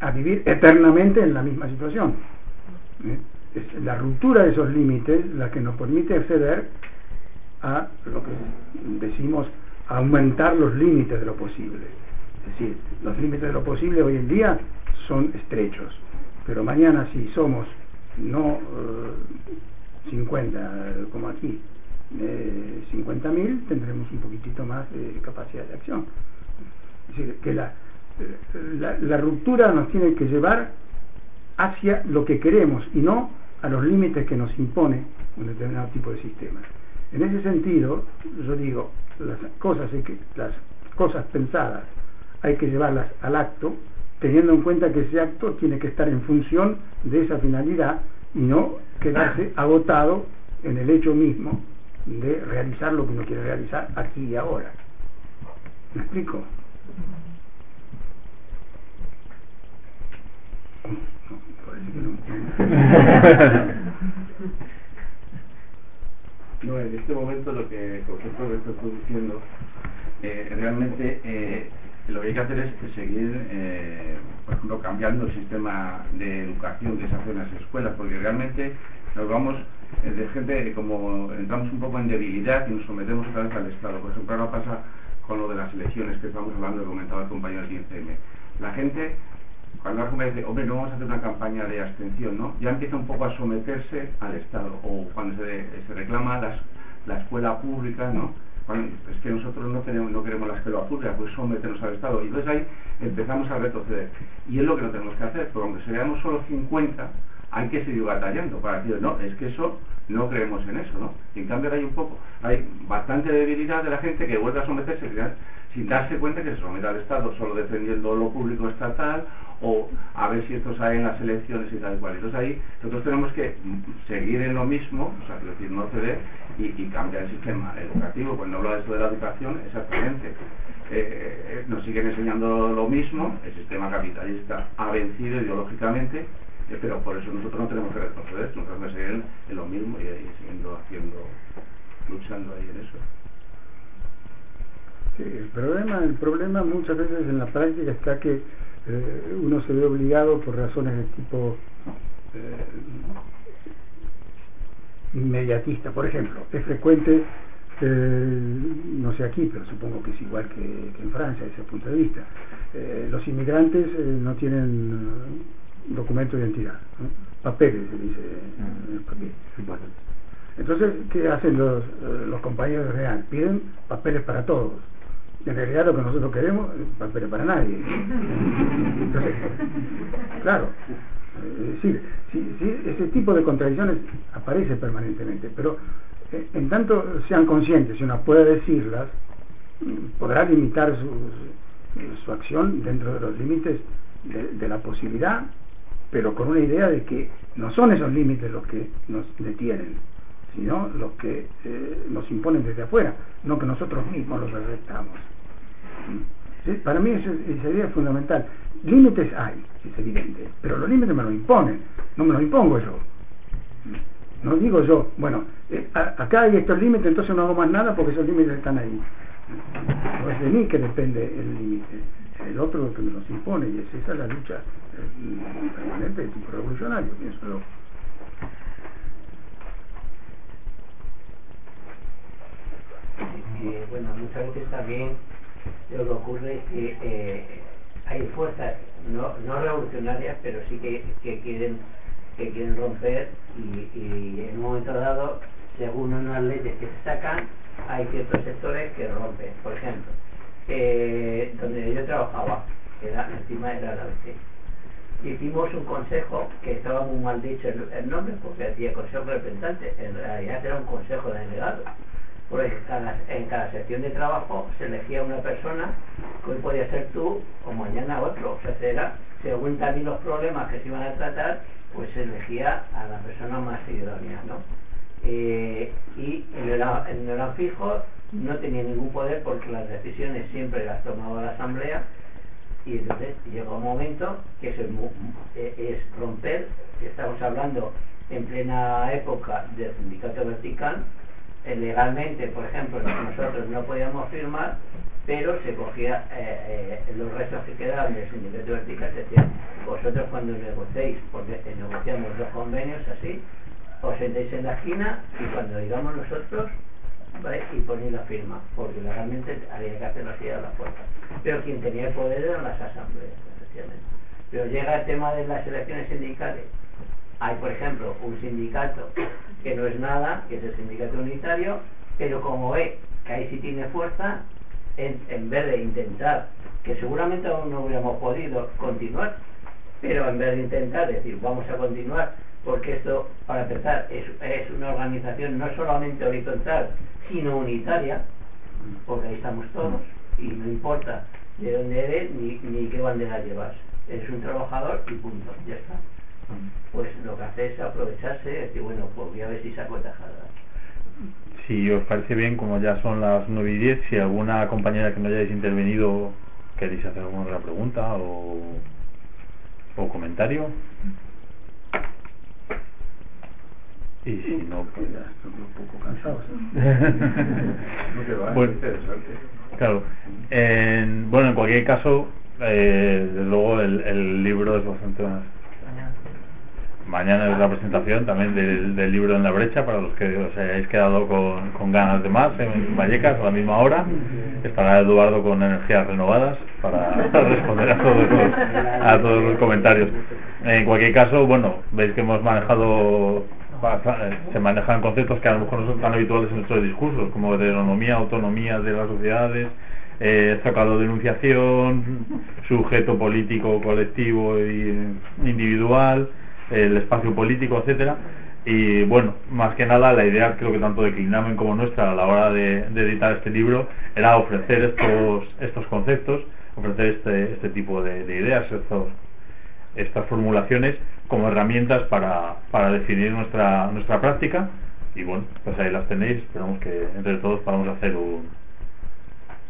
a vivir eternamente en la misma situación. ¿Eh? Es la ruptura de esos límites la que nos permite acceder a lo que decimos aumentar los límites de lo posible. Es decir, los límites de lo posible hoy en día son estrechos, pero mañana si somos no eh, 50 eh, como aquí, eh, 50.000 tendremos un poquitito más de capacidad de acción. Es decir, que la, la, la ruptura nos tiene que llevar hacia lo que queremos y no a los límites que nos impone un determinado tipo de sistema. En ese sentido, yo digo, las cosas, hay que, las cosas pensadas hay que llevarlas al acto, teniendo en cuenta que ese acto tiene que estar en función de esa finalidad y no quedarse agotado en el hecho mismo de realizar lo que uno quiere realizar aquí y ahora. ¿Me explico? Parece que no. No, en este momento lo que vosotros estáis produciendo, eh, realmente eh, lo que hay que hacer es seguir, eh, por ejemplo, cambiando el sistema de educación que se hace en las escuelas, porque realmente nos vamos eh, de gente, como entramos un poco en debilidad y nos sometemos otra vez al Estado. Por ejemplo, ahora pasa con lo de las elecciones que estamos hablando, que comentaba el compañero del 15M. La gente cuando alguien dice, hombre, no vamos a hacer una campaña de abstención, ¿no? Ya empieza un poco a someterse al Estado. O cuando se, reclama la escuela pública, ¿no? Bueno, es que nosotros no queremos, no queremos la escuela pública, pues someternos al Estado. Y entonces ahí empezamos a retroceder. Y es lo que no tenemos que hacer, porque aunque seamos solo 50, hay que seguir batallando para decir, no, es que eso no creemos en eso, ¿no? En cambio hay un poco, hay bastante debilidad de la gente que vuelve a someterse, sin darse cuenta que se somete al Estado solo defendiendo lo público estatal o a ver si esto sale en las elecciones y tal y cual. Entonces ahí nosotros tenemos que seguir en lo mismo, o sea, es decir, no ceder y, cambiar el sistema educativo. Cuando hablo de esto de la educación, exactamente. Eh, nos siguen enseñando lo mismo, el sistema capitalista ha vencido ideológicamente, eh, pero por eso nosotros no tenemos que retroceder, nosotros que seguir en lo mismo y, y siguiendo haciendo, luchando ahí en eso. El problema, el problema muchas veces en la práctica está que eh, uno se ve obligado por razones de tipo eh. Por ejemplo, es frecuente, eh, no sé aquí, pero supongo que es igual que, en Francia desde ese punto de vista, eh, los inmigrantes eh, no tienen eh, documento de identidad, ¿no? papeles, se dice en el papel. Entonces, ¿qué hacen los, eh, los compañeros real? Piden papeles para todos. En realidad lo que nosotros queremos es papeles para nadie. Entonces, claro, es decir, si, si ese tipo de contradicciones aparece permanentemente, pero eh, en tanto sean conscientes y uno pueda decirlas, podrá limitar su, su acción dentro de los límites de, de la posibilidad, pero con una idea de que no son esos límites los que nos detienen, sino los que eh, nos imponen desde afuera, no que nosotros mismos los aceptamos. Para mí eso, esa idea es fundamental. Límites hay, es evidente, pero los límites me los imponen, no me los impongo yo. No digo yo, bueno, eh, acá hay estos límites, entonces no hago más nada porque esos límites están ahí. No es de mí que depende el límite, es el otro que me los impone y es esa la lucha eh, permanente de tipo revolucionario, pienso yo. Eh, bueno, muchas veces también lo que ocurre es que eh, hay fuerzas no, revolucionarias, pero sí que, quieren que quieren romper y, en un momento dado, según unas leyes que se sacan, hay ciertos sectores que rompen. Por ejemplo, eh, donde yo trabajaba, que era encima de la ABC, hicimos un consejo que estaba muy mal dicho el, nombre porque hacía consejo de representantes, en realidad era un consejo de delegados porque cada, en cada sección de trabajo se elegía una persona que hoy podía ser tú o mañana otro, o sea, era, según también los problemas que se iban a tratar, pues se elegía a la persona más idónea, ¿no? Eh, y no era, no eran fijos, no tenía ningún poder porque las decisiones siempre las tomaba la asamblea y entonces llegó un momento que es, eh, romper, estamos hablando en plena época del sindicato vertical, eh, legalmente, por ejemplo, nosotros no podíamos firmar, pero se cogía eh, los restos que quedaban del sindicato vertical, se decían, vosotros cuando negociéis, porque negociamos dos convenios así, os sentéis en la esquina y cuando digamos nosotros, y ponéis la firma, porque legalmente había que hacerlo así a la fuerza. Pero quien tenía el poder eran las asambleas, efectivamente. Pero llega el tema de las elecciones sindicales. Hay, por ejemplo, un sindicato que no es nada, que es el sindicato unitario, pero como ve que ahí sí tiene fuerza, en, en vez de intentar, que seguramente aún no hubiéramos podido continuar, pero en vez de intentar decir vamos a continuar, porque esto, para empezar, es, es una organización no solamente horizontal, sino unitaria, porque ahí estamos todos, y no importa de dónde eres ni, ni qué bandera llevas, eres un trabajador y punto, ya está. Pues lo que hace es aprovecharse y decir, bueno, pues voy a ver si saco tajada. Si os parece bien, como ya son las 9 y 10, si alguna compañera que no hayáis intervenido queréis hacer alguna otra pregunta o, o comentario. Y si no, pues Ya estoy un poco cansado. Va, Bueno. Claro. En- bueno, en cualquier caso, eh, desde luego el, el libro es bastante más. Mañana es la presentación también del, del libro en la brecha para los que os hayáis quedado con, con ganas de más en Vallecas a la misma hora. Estará Eduardo con energías renovadas para responder a todos los, a todos los comentarios. En cualquier caso, bueno, veis que hemos manejado, se manejan conceptos que a lo mejor no son tan habituales en nuestros discursos, como heteronomía, autonomía de las sociedades, eh, zócalo de enunciación, sujeto político, colectivo e individual, el espacio político, etcétera. Y bueno, más que nada la idea creo que tanto de Clinamen como nuestra a la hora de, de editar este libro era ofrecer estos, estos conceptos, ofrecer este, este tipo de, de ideas, estos, estas formulaciones como herramientas para, para definir nuestra, nuestra práctica y bueno, pues ahí las tenéis, esperamos que entre todos podamos hacer un,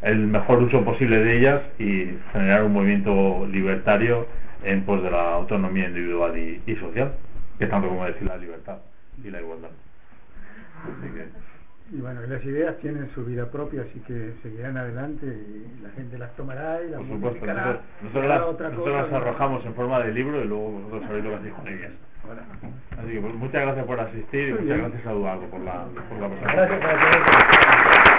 el mejor uso posible de ellas y generar un movimiento libertario en pos de la autonomía individual y, social, que tanto como decir la libertad y la igualdad. Y bueno, las ideas tienen su vida propia, así que seguirán adelante y la gente las tomará y las por supuesto, nosotros, nosotros las, otra nosotros cosa, las ¿no? arrojamos en forma de libro y luego vosotros sabéis lo que hacéis con ellas. Así que pues, muchas gracias por asistir y muchas gracias a Eduardo por la, por la presentación. Gracias.